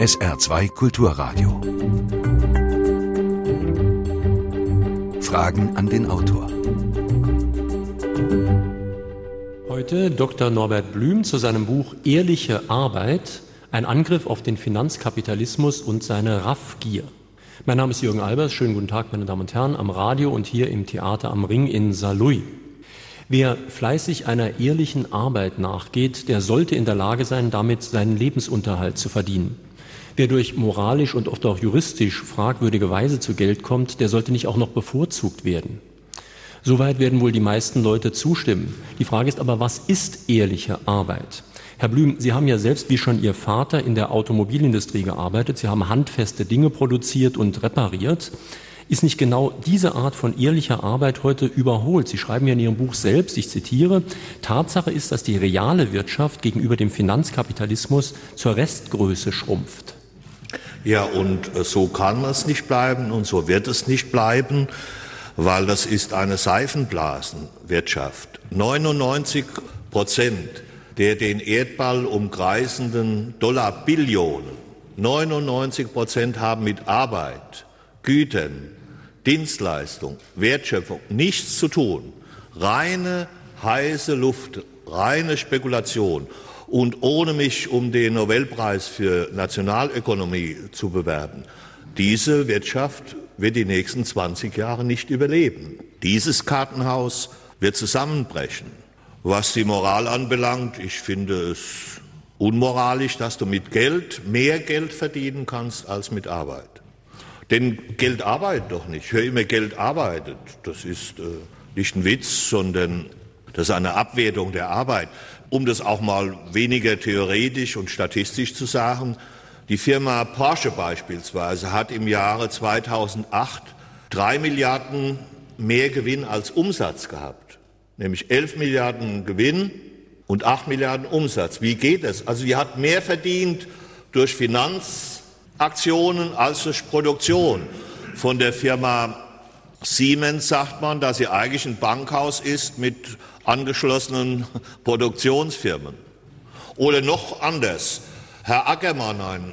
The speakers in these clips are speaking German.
SR2 Kulturradio. Fragen an den Autor. Heute Dr. Norbert Blüm zu seinem Buch Ehrliche Arbeit, ein Angriff auf den Finanzkapitalismus und seine Raffgier. Mein Name ist Jürgen Albers. Schönen guten Tag, meine Damen und Herren, am Radio und hier im Theater am Ring in Saarlouis. Wer fleißig einer ehrlichen Arbeit nachgeht, der sollte in der Lage sein, damit seinen Lebensunterhalt zu verdienen. Wer durch moralisch und oft auch juristisch fragwürdige Weise zu Geld kommt, der sollte nicht auch noch bevorzugt werden. Soweit werden wohl die meisten Leute zustimmen. Die Frage ist aber, was ist ehrliche Arbeit? Herr Blüm, Sie haben ja selbst wie schon Ihr Vater in der Automobilindustrie gearbeitet. Sie haben handfeste Dinge produziert und repariert. Ist nicht genau diese Art von ehrlicher Arbeit heute überholt? Sie schreiben ja in Ihrem Buch selbst, ich zitiere, Tatsache ist, dass die reale Wirtschaft gegenüber dem Finanzkapitalismus zur Restgröße schrumpft. Ja, und äh, so kann es nicht bleiben und so wird es nicht bleiben, weil das ist eine Seifenblasenwirtschaft. 99 Prozent der den Erdball umkreisenden Dollarbillionen, 99 Prozent haben mit Arbeit, Gütern, Dienstleistung, Wertschöpfung nichts zu tun. Reine heiße Luft, reine Spekulation. Und ohne mich um den Nobelpreis für Nationalökonomie zu bewerben, diese Wirtschaft wird die nächsten 20 Jahre nicht überleben. Dieses Kartenhaus wird zusammenbrechen. Was die Moral anbelangt, ich finde es unmoralisch, dass du mit Geld mehr Geld verdienen kannst als mit Arbeit. Denn Geld arbeitet doch nicht. Ich höre immer, Geld arbeitet. Das ist äh, nicht ein Witz, sondern das ist eine Abwertung der Arbeit. Um das auch mal weniger theoretisch und statistisch zu sagen, die Firma Porsche beispielsweise hat im Jahre 2008 drei Milliarden mehr Gewinn als Umsatz gehabt, nämlich elf Milliarden Gewinn und acht Milliarden Umsatz. Wie geht das? Also die hat mehr verdient durch Finanz Aktionen als durch Produktion. Von der Firma Siemens sagt man, dass sie eigentlich ein Bankhaus ist mit angeschlossenen Produktionsfirmen. Oder noch anders. Herr Ackermann, ein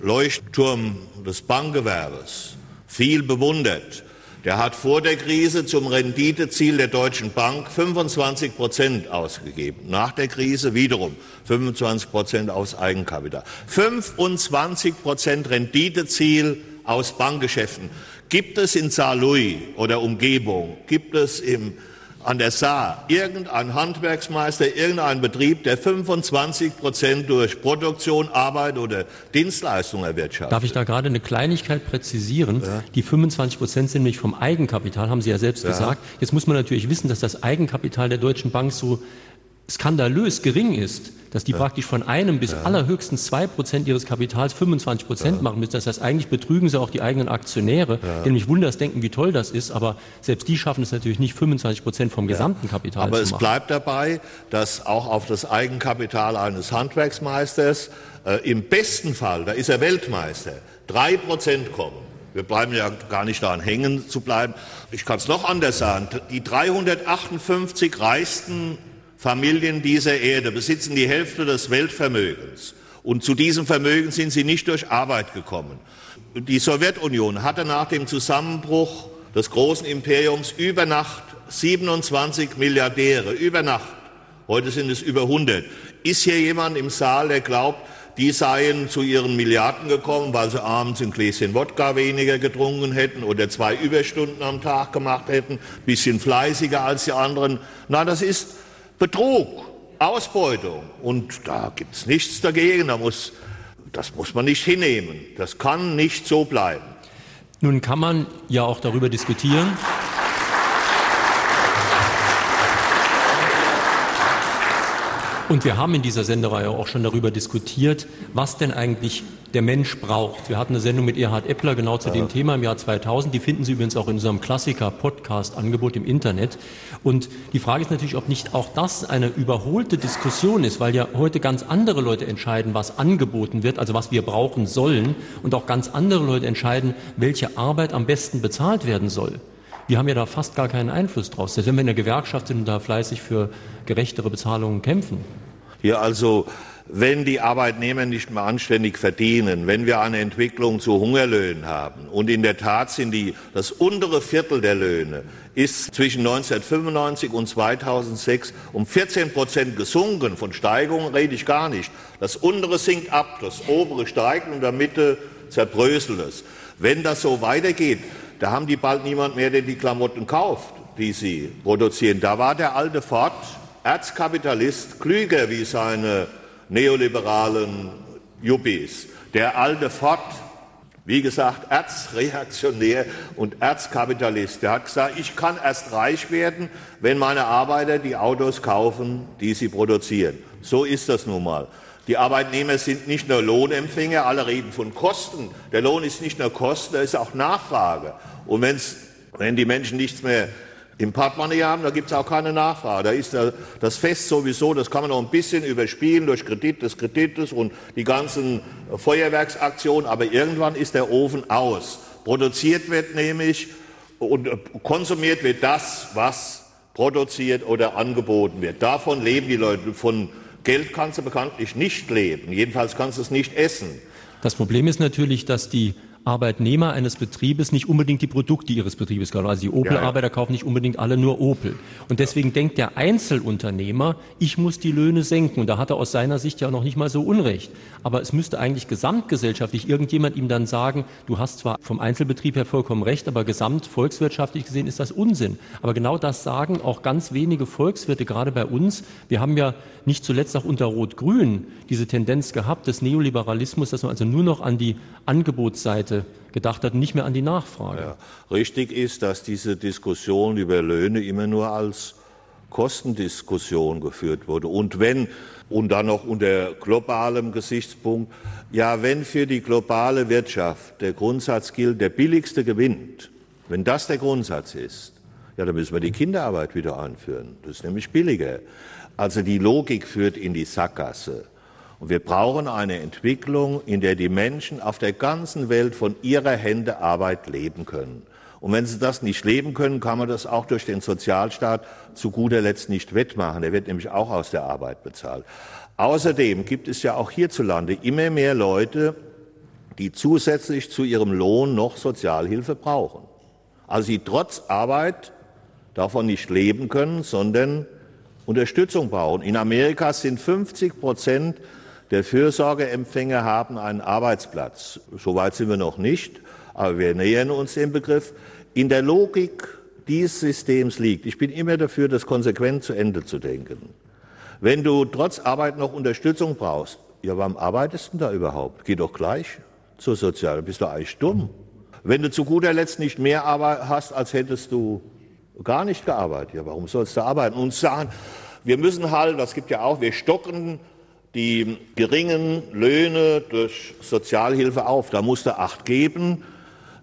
Leuchtturm des Bankgewerbes, viel bewundert, der hat vor der Krise zum Renditeziel der Deutschen Bank 25 Prozent ausgegeben. Nach der Krise wiederum 25 Prozent aus Eigenkapital. 25 Prozent Renditeziel aus Bankgeschäften. Gibt es in Saarlouis oder Umgebung, gibt es im an der Saar irgendein Handwerksmeister, irgendein Betrieb, der 25 Prozent durch Produktion, Arbeit oder Dienstleistung erwirtschaftet. Darf ich da gerade eine Kleinigkeit präzisieren? Ja. Die 25 Prozent sind nämlich vom Eigenkapital, haben Sie ja selbst ja. gesagt. Jetzt muss man natürlich wissen, dass das Eigenkapital der Deutschen Bank so skandalös gering ist, dass die ja. praktisch von einem bis ja. allerhöchstens zwei Prozent ihres Kapitals 25 Prozent ja. machen müssen. Das heißt, eigentlich betrügen sie auch die eigenen Aktionäre, die nämlich wunders denken, wie toll das ist, aber selbst die schaffen es natürlich nicht, 25 Prozent vom gesamten Kapital aber zu machen. Aber es bleibt dabei, dass auch auf das Eigenkapital eines Handwerksmeisters äh, im besten Fall, da ist er Weltmeister, drei Prozent kommen. Wir bleiben ja gar nicht daran hängen zu bleiben. Ich kann es noch anders sagen. Die 358 reichsten Familien dieser Erde besitzen die Hälfte des Weltvermögens. Und zu diesem Vermögen sind sie nicht durch Arbeit gekommen. Die Sowjetunion hatte nach dem Zusammenbruch des großen Imperiums über Nacht 27 Milliardäre, über Nacht. Heute sind es über 100. Ist hier jemand im Saal, der glaubt, die seien zu ihren Milliarden gekommen, weil sie abends ein Gläschen Wodka weniger getrunken hätten oder zwei Überstunden am Tag gemacht hätten, bisschen fleißiger als die anderen. Nein, das ist Betrug, Ausbeutung. Und da gibt es nichts dagegen. Da muss, das muss man nicht hinnehmen. Das kann nicht so bleiben. Nun kann man ja auch darüber diskutieren. Und wir haben in dieser Sendereihe auch schon darüber diskutiert, was denn eigentlich der Mensch braucht. Wir hatten eine Sendung mit Erhard Eppler genau zu ja. dem Thema im Jahr 2000. Die finden Sie übrigens auch in unserem Klassiker-Podcast-Angebot im Internet. Und die Frage ist natürlich, ob nicht auch das eine überholte Diskussion ist, weil ja heute ganz andere Leute entscheiden, was angeboten wird, also was wir brauchen sollen, und auch ganz andere Leute entscheiden, welche Arbeit am besten bezahlt werden soll. Wir haben ja da fast gar keinen Einfluss draus, selbst wenn wir in der Gewerkschaft sind und da fleißig für gerechtere Bezahlungen kämpfen. Ja, also wenn die Arbeitnehmer nicht mehr anständig verdienen, wenn wir eine Entwicklung zu Hungerlöhnen haben. Und in der Tat sind die, das untere Viertel der Löhne ist zwischen 1995 und 2006 um 14 Prozent gesunken. Von Steigerungen rede ich gar nicht. Das untere sinkt ab, das obere steigt und in der Mitte zerbröselt es. Wenn das so weitergeht, da haben die bald niemand mehr, der die Klamotten kauft, die sie produzieren. Da war der alte Ford, Erzkapitalist, klüger wie seine neoliberalen Yuppies. Der alte Ford, wie gesagt, erzreaktionär und Erzkapitalist, der hat gesagt, ich kann erst reich werden, wenn meine Arbeiter die Autos kaufen, die sie produzieren. So ist das nun mal. Die Arbeitnehmer sind nicht nur Lohnempfänger, alle reden von Kosten. Der Lohn ist nicht nur Kosten, er ist auch Nachfrage. Und wenn's, wenn die Menschen nichts mehr im Portemonnaie haben, da gibt es auch keine Nachfrage. Da ist das Fest sowieso, das kann man noch ein bisschen überspielen durch Kredit des Kredites und die ganzen Feuerwerksaktionen, aber irgendwann ist der Ofen aus. Produziert wird nämlich und konsumiert wird das, was produziert oder angeboten wird. Davon leben die Leute. Von Geld kannst du bekanntlich nicht leben. Jedenfalls kannst du es nicht essen. Das Problem ist natürlich, dass die Arbeitnehmer eines Betriebes nicht unbedingt die Produkte ihres Betriebes kaufen. Also die Opel-Arbeiter ja, ja. kaufen nicht unbedingt alle nur Opel. Und deswegen denkt der Einzelunternehmer, ich muss die Löhne senken. Und da hat er aus seiner Sicht ja noch nicht mal so Unrecht. Aber es müsste eigentlich gesamtgesellschaftlich irgendjemand ihm dann sagen, du hast zwar vom Einzelbetrieb her vollkommen recht, aber gesamt volkswirtschaftlich gesehen ist das Unsinn. Aber genau das sagen auch ganz wenige Volkswirte, gerade bei uns. Wir haben ja nicht zuletzt auch unter Rot-Grün diese Tendenz gehabt des Neoliberalismus, dass man also nur noch an die Angebotsseite gedacht hat, nicht mehr an die Nachfrage. Ja, richtig ist, dass diese Diskussion über Löhne immer nur als Kostendiskussion geführt wurde. Und wenn, und dann noch unter globalem Gesichtspunkt, ja, wenn für die globale Wirtschaft der Grundsatz gilt, der billigste gewinnt, wenn das der Grundsatz ist, ja, dann müssen wir die Kinderarbeit wieder einführen. Das ist nämlich billiger. Also die Logik führt in die Sackgasse. Und wir brauchen eine Entwicklung, in der die Menschen auf der ganzen Welt von ihrer Hände Arbeit leben können. Und wenn sie das nicht leben können, kann man das auch durch den Sozialstaat zu guter Letzt nicht wettmachen. Der wird nämlich auch aus der Arbeit bezahlt. Außerdem gibt es ja auch hierzulande immer mehr Leute, die zusätzlich zu ihrem Lohn noch Sozialhilfe brauchen. Also die trotz Arbeit davon nicht leben können, sondern Unterstützung brauchen. In Amerika sind 50 Prozent der Fürsorgeempfänger haben einen Arbeitsplatz. So weit sind wir noch nicht, aber wir nähern uns dem Begriff. In der Logik dieses Systems liegt, ich bin immer dafür, das konsequent zu Ende zu denken. Wenn du trotz Arbeit noch Unterstützung brauchst, ja, warum arbeitest du da überhaupt? Geh doch gleich zur Sozial, bist du eigentlich dumm. Wenn du zu guter Letzt nicht mehr Arbeit hast, als hättest du gar nicht gearbeitet, ja, warum sollst du arbeiten? Und sagen, wir müssen halt, das gibt ja auch, wir stocken die geringen Löhne durch Sozialhilfe auf. Da musste Acht geben,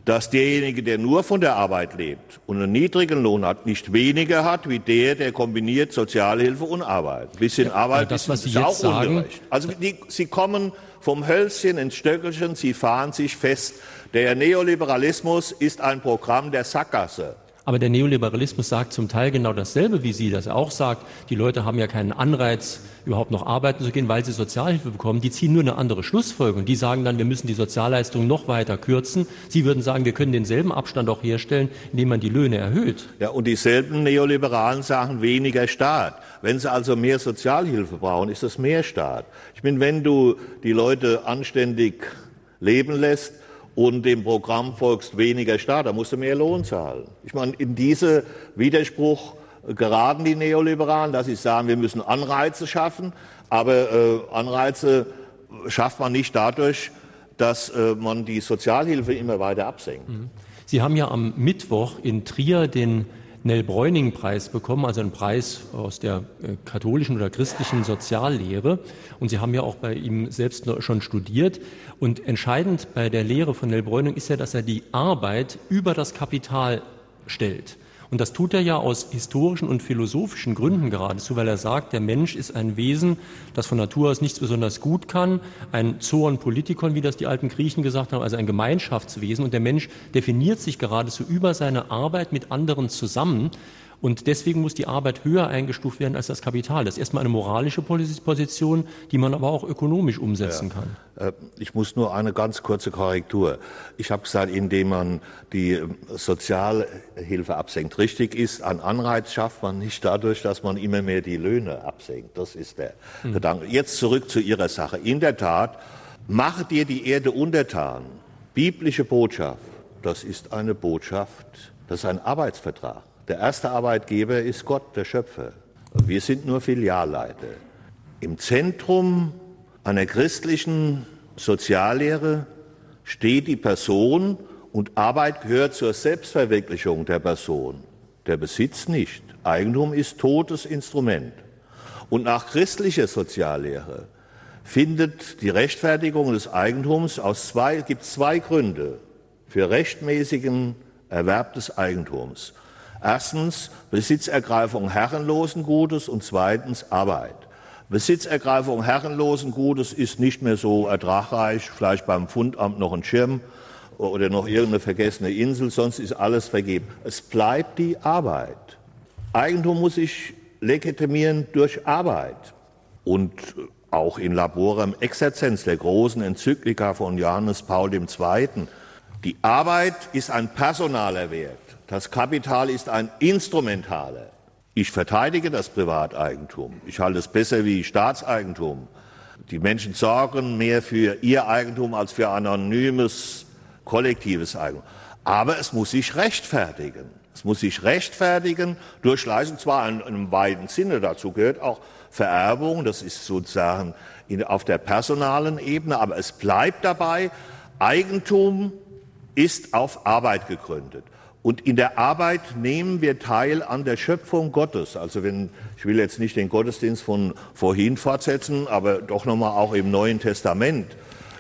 dass derjenige, der nur von der Arbeit lebt und einen niedrigen Lohn hat, nicht weniger hat wie der, der kombiniert Sozialhilfe und Arbeit. Ein bisschen ja, Arbeit das, was ist, Sie ist auch sagen, ungerecht. Also die, Sie kommen vom Hölzchen ins Stöckelchen, Sie fahren sich fest. Der Neoliberalismus ist ein Programm der Sackgasse. Aber der Neoliberalismus sagt zum Teil genau dasselbe, wie sie das auch sagt. Die Leute haben ja keinen Anreiz, überhaupt noch arbeiten zu gehen, weil sie Sozialhilfe bekommen. Die ziehen nur eine andere Schlussfolgerung. Die sagen dann, wir müssen die Sozialleistungen noch weiter kürzen. Sie würden sagen, wir können denselben Abstand auch herstellen, indem man die Löhne erhöht. Ja, und dieselben Neoliberalen sagen weniger Staat. Wenn sie also mehr Sozialhilfe brauchen, ist das mehr Staat. Ich meine, wenn du die Leute anständig leben lässt, und dem Programm folgst weniger Staat, da musst du mehr Lohn zahlen. Ich meine, in diese Widerspruch geraten die Neoliberalen, dass sie sagen, wir müssen Anreize schaffen, aber äh, Anreize schafft man nicht dadurch, dass äh, man die Sozialhilfe immer weiter absenkt. Mhm. Sie haben ja am Mittwoch in Trier den Nell-Bräuning-Preis bekommen, also einen Preis aus der äh, katholischen oder christlichen Soziallehre. Und Sie haben ja auch bei ihm selbst schon studiert. Und entscheidend bei der Lehre von Nell Bräuning ist ja, dass er die Arbeit über das Kapital stellt. Und das tut er ja aus historischen und philosophischen Gründen geradezu, weil er sagt, der Mensch ist ein Wesen, das von Natur aus nichts besonders gut kann, ein Zoon Politikon, wie das die alten Griechen gesagt haben, also ein Gemeinschaftswesen. Und der Mensch definiert sich geradezu über seine Arbeit mit anderen zusammen. Und deswegen muss die Arbeit höher eingestuft werden als das Kapital. Das ist erstmal eine moralische Position, die man aber auch ökonomisch umsetzen ja. kann. Äh, ich muss nur eine ganz kurze Korrektur. Ich habe gesagt, indem man die ähm, Sozialhilfe absenkt. Richtig ist, ein Anreiz schafft man nicht dadurch, dass man immer mehr die Löhne absenkt. Das ist der hm. Gedanke. Jetzt zurück zu Ihrer Sache. In der Tat, mache dir die Erde untertan. Biblische Botschaft. Das ist eine Botschaft. Das ist ein Arbeitsvertrag. Der erste Arbeitgeber ist Gott, der Schöpfer. Wir sind nur Filialleiter. Im Zentrum einer christlichen Soziallehre steht die Person und Arbeit gehört zur Selbstverwirklichung der Person. Der Besitz nicht. Eigentum ist totes Instrument. Und nach christlicher Soziallehre findet die Rechtfertigung des Eigentums aus zwei, gibt zwei Gründe für rechtmäßigen Erwerb des Eigentums. Erstens Besitzergreifung herrenlosen Gutes und zweitens Arbeit. Besitzergreifung herrenlosen Gutes ist nicht mehr so ertragreich, vielleicht beim Fundamt noch ein Schirm oder noch irgendeine vergessene Insel, sonst ist alles vergeben. Es bleibt die Arbeit. Eigentum muss sich legitimieren durch Arbeit. Und auch in Laborem Exerzenz, der großen Enzyklika von Johannes Paul II. Die Arbeit ist ein personaler Wert. Das Kapital ist ein instrumentaler. Ich verteidige das Privateigentum. Ich halte es besser wie Staatseigentum. Die Menschen sorgen mehr für ihr Eigentum als für anonymes, kollektives Eigentum. Aber es muss sich rechtfertigen. Es muss sich rechtfertigen durch Leistung, zwar in, einem weiten Sinne. Dazu gehört auch Vererbung. Das ist sozusagen in, auf der personalen Ebene. Aber es bleibt dabei, Eigentum ist auf Arbeit gegründet. Und in der Arbeit nehmen wir teil an der Schöpfung Gottes. Also wenn, ich will jetzt nicht den Gottesdienst von vorhin fortsetzen, aber doch nochmal auch im Neuen Testament.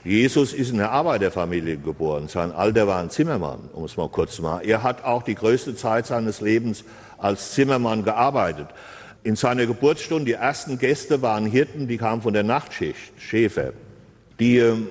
Jesus ist in einer Arbeiterfamilie geboren. Sein Alter war ein Zimmermann, um es mal kurz zu machen. Er hat auch die größte Zeit seines Lebens als Zimmermann gearbeitet. In seiner Geburtsstunde, die ersten Gäste waren Hirten, die kamen von der Nachtschicht, Schäfer. Die ähm,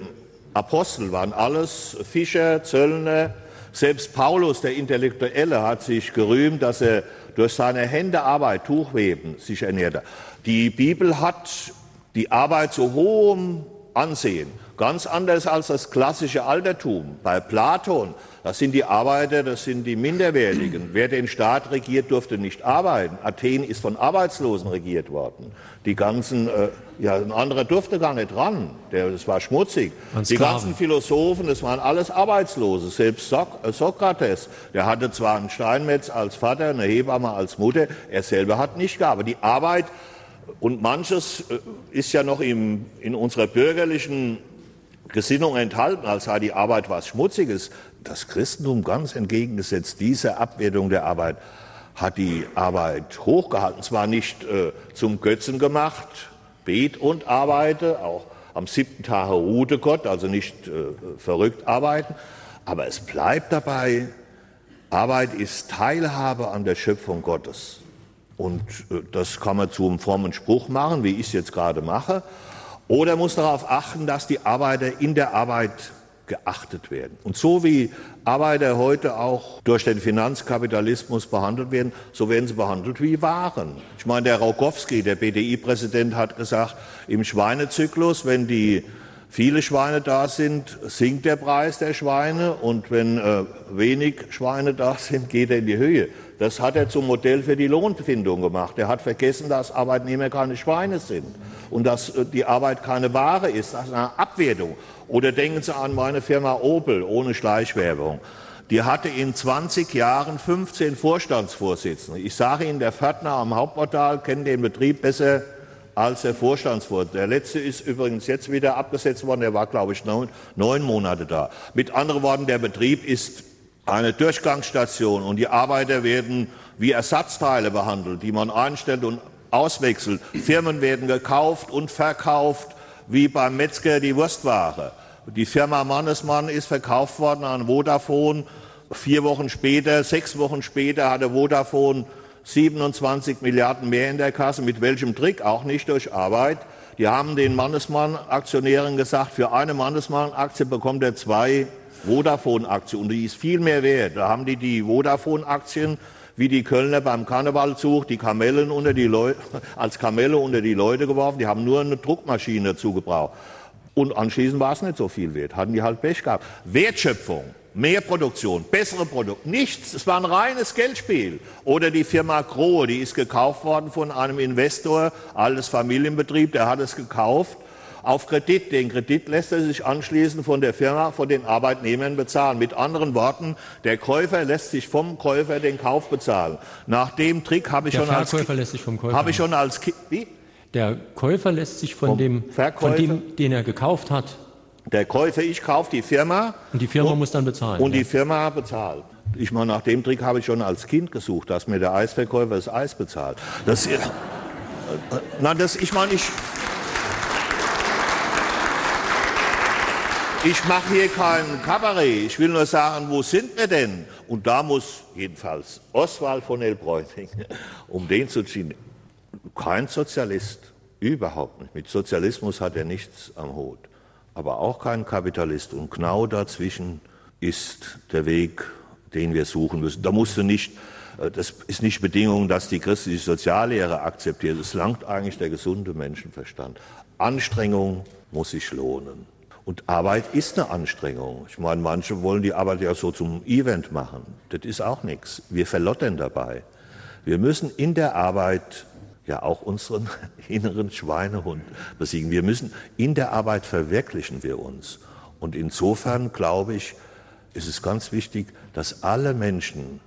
Apostel waren alles Fischer, Zöllner, selbst Paulus, der Intellektuelle, hat sich gerühmt, dass er durch seine Hände Arbeit, Tuchweben, sich ernährte. Die Bibel hat die Arbeit zu hohem Ansehen. Ganz anders als das klassische Altertum. Bei Platon das sind die Arbeiter, das sind die Minderwertigen. Wer den Staat regiert, durfte nicht arbeiten. Athen ist von Arbeitslosen regiert worden. Die ganzen, äh, ja, ein anderer durfte gar nicht ran. Der, das war schmutzig. Die ganzen Philosophen, das waren alles Arbeitslose. Selbst Sok äh, Sokrates, der hatte zwar einen Steinmetz als Vater, eine Hebamme als Mutter, er selber hat nicht gearbeitet. Die Arbeit und manches äh, ist ja noch im, in unserer bürgerlichen Gesinnung enthalten, als sei die Arbeit was Schmutziges. Das Christentum ganz entgegengesetzt dieser Abwertung der Arbeit hat die Arbeit hochgehalten, zwar nicht äh, zum Götzen gemacht, bet und arbeite, auch am siebten Tage ruhte Gott, also nicht äh, verrückt arbeiten, aber es bleibt dabei, Arbeit ist Teilhabe an der Schöpfung Gottes. Und äh, das kann man zu einem frommen Spruch machen, wie ich es jetzt gerade mache. Oder muss darauf achten, dass die Arbeiter in der Arbeit geachtet werden. Und so wie Arbeiter heute auch durch den Finanzkapitalismus behandelt werden, so werden sie behandelt wie Waren. Ich meine, der Raukowski, der BDI-Präsident, hat gesagt, im Schweinezyklus, wenn die viele Schweine da sind, sinkt der Preis der Schweine und wenn äh, wenig Schweine da sind, geht er in die Höhe. Das hat er zum Modell für die Lohnfindung gemacht. Er hat vergessen, dass Arbeitnehmer keine Schweine sind und dass äh, die Arbeit keine Ware ist. Das ist eine Abwertung. Oder denken Sie an meine Firma Opel ohne Schleichwerbung. Die hatte in 20 Jahren 15 Vorstandsvorsitzende. Ich sage Ihnen, der Pförtner am Hauptportal kennt den Betrieb besser als der Vorstandsvorsitzende. Der letzte ist übrigens jetzt wieder abgesetzt worden. Der war, glaube ich, neun, neun Monate da. Mit anderen Worten, der Betrieb ist eine Durchgangsstation und die Arbeiter werden wie Ersatzteile behandelt, die man einstellt und auswechselt. Firmen werden gekauft und verkauft wie beim Metzger die Wurstware. Die Firma Mannesmann ist verkauft worden an Vodafone. Vier Wochen später, sechs Wochen später hatte Vodafone 27 Milliarden mehr in der Kasse. Mit welchem Trick? Auch nicht durch Arbeit. Die haben den Mannesmann-Aktionären gesagt, für eine Mannesmann-Aktie bekommt er zwei Vodafone-Aktien und die ist viel mehr wert. Da haben die die Vodafone-Aktien wie die Kölner beim Karnevalzug die Kamellen unter die Leute, als Kamelle unter die Leute geworfen. Die haben nur eine Druckmaschine dazu gebraucht. Und anschließend war es nicht so viel wert. Hatten die halt Pech gehabt. Wertschöpfung. Mehr Produktion, bessere Produkte, nichts. Es war ein reines Geldspiel. Oder die Firma Grohe, die ist gekauft worden von einem Investor, alles Familienbetrieb, der hat es gekauft auf Kredit. Den Kredit lässt er sich anschließend von der Firma, von den Arbeitnehmern bezahlen. Mit anderen Worten, der Käufer lässt sich vom Käufer den Kauf bezahlen. Nach dem Trick habe ich, der schon als, lässt sich vom Käufer habe ich schon als wie? Der Käufer lässt sich von dem, von dem, den er gekauft hat. Der Käufer, ich kaufe die Firma. Und die Firma und, muss dann bezahlen. Und ja. die Firma bezahlt. Ich meine, nach dem Trick habe ich schon als Kind gesucht, dass mir der Eisverkäufer das Eis bezahlt. Das, äh, nein, das, ich meine, ich, Ich mache hier kein Kabarett. Ich will nur sagen, wo sind wir denn? Und da muss jedenfalls Oswald von Elbräuting, um den zu ziehen, kein Sozialist, überhaupt nicht. Mit Sozialismus hat er nichts am Hut. Aber auch kein Kapitalist. Und genau dazwischen ist der Weg, den wir suchen müssen. Da musst du nicht, äh, das ist nicht Bedingung, dass die christliche Soziallehre akzeptiert. Es langt eigentlich der gesunde Menschenverstand. Anstrengung muss sich lohnen. Und Arbeit ist eine Anstrengung. Ich meine, manche wollen die Arbeit ja so zum Event machen. Das ist auch nichts. Wir verlottern dabei. Wir müssen in der Arbeit ja auch unseren inneren Schweinehund besiegen. Wir müssen in der Arbeit verwirklichen wir uns. Und insofern glaube ich, ist es ganz wichtig, dass alle Menschen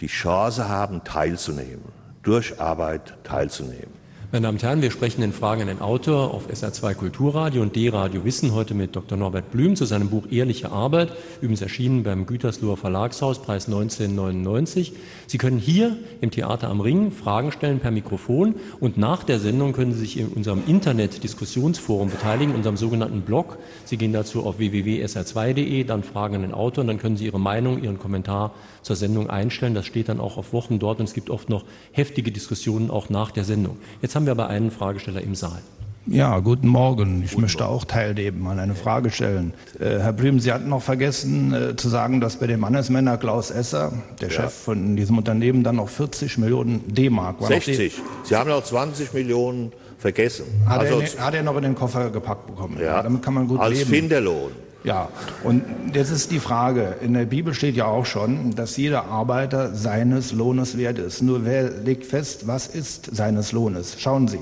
die Chance haben, teilzunehmen, durch Arbeit teilzunehmen. Meine Damen und Herren, wir sprechen in Fragen an den Autor auf SR2 Kulturradio und D-Radio Wissen heute mit Dr. Norbert Blüm zu seinem Buch Ehrliche Arbeit, übrigens erschienen beim Gütersloher Verlagshaus, Preis 1999. Sie können hier im Theater am Ring Fragen stellen per Mikrofon und nach der Sendung können Sie sich in unserem Internet-Diskussionsforum beteiligen, unserem sogenannten Blog. Sie gehen dazu auf www.sr2.de, dann Fragen an den Autor und dann können Sie Ihre Meinung, Ihren Kommentar zur Sendung einstellen. Das steht dann auch auf Wochen dort und es gibt oft noch heftige Diskussionen auch nach der Sendung. Jetzt haben wir aber einen Fragesteller im Saal. Ja, guten Morgen. Ich guten möchte auch teilnehmen, an eine Frage stellen. Äh, Herr Blüm, Sie hatten noch vergessen äh, zu sagen, dass bei dem Mannesmänner Klaus Esser, der ja. Chef von diesem Unternehmen, dann noch 40 Millionen D-Mark waren. 60. Sie haben noch 20 Millionen vergessen. Hat, also, er, hat er noch in den Koffer gepackt bekommen. Ja, damit kann man gut als leben. Als Finderlohn. Ja, und jetzt ist die Frage, in der Bibel steht ja auch schon, dass jeder Arbeiter seines Lohnes wert ist. Nur wer legt fest, was ist seines Lohnes? Schauen Sie,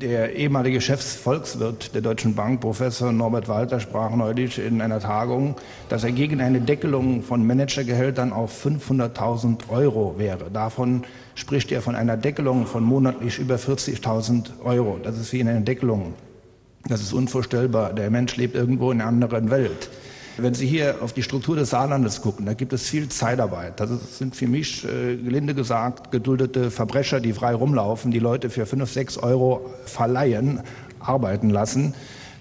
der ehemalige Chefsvolkswirt der Deutschen Bank, Professor Norbert Walter, sprach neulich in einer Tagung, dass er gegen eine Deckelung von Managergehältern auf 500.000 Euro wäre. Davon spricht er von einer Deckelung von monatlich über 40.000 Euro. Das ist wie eine Deckelung das ist unvorstellbar. Der Mensch lebt irgendwo in einer anderen Welt. Wenn Sie hier auf die Struktur des Saarlandes gucken, da gibt es viel Zeitarbeit. Das sind für mich, äh, gelinde gesagt, geduldete Verbrecher, die frei rumlaufen, die Leute für fünf, sechs Euro verleihen, arbeiten lassen.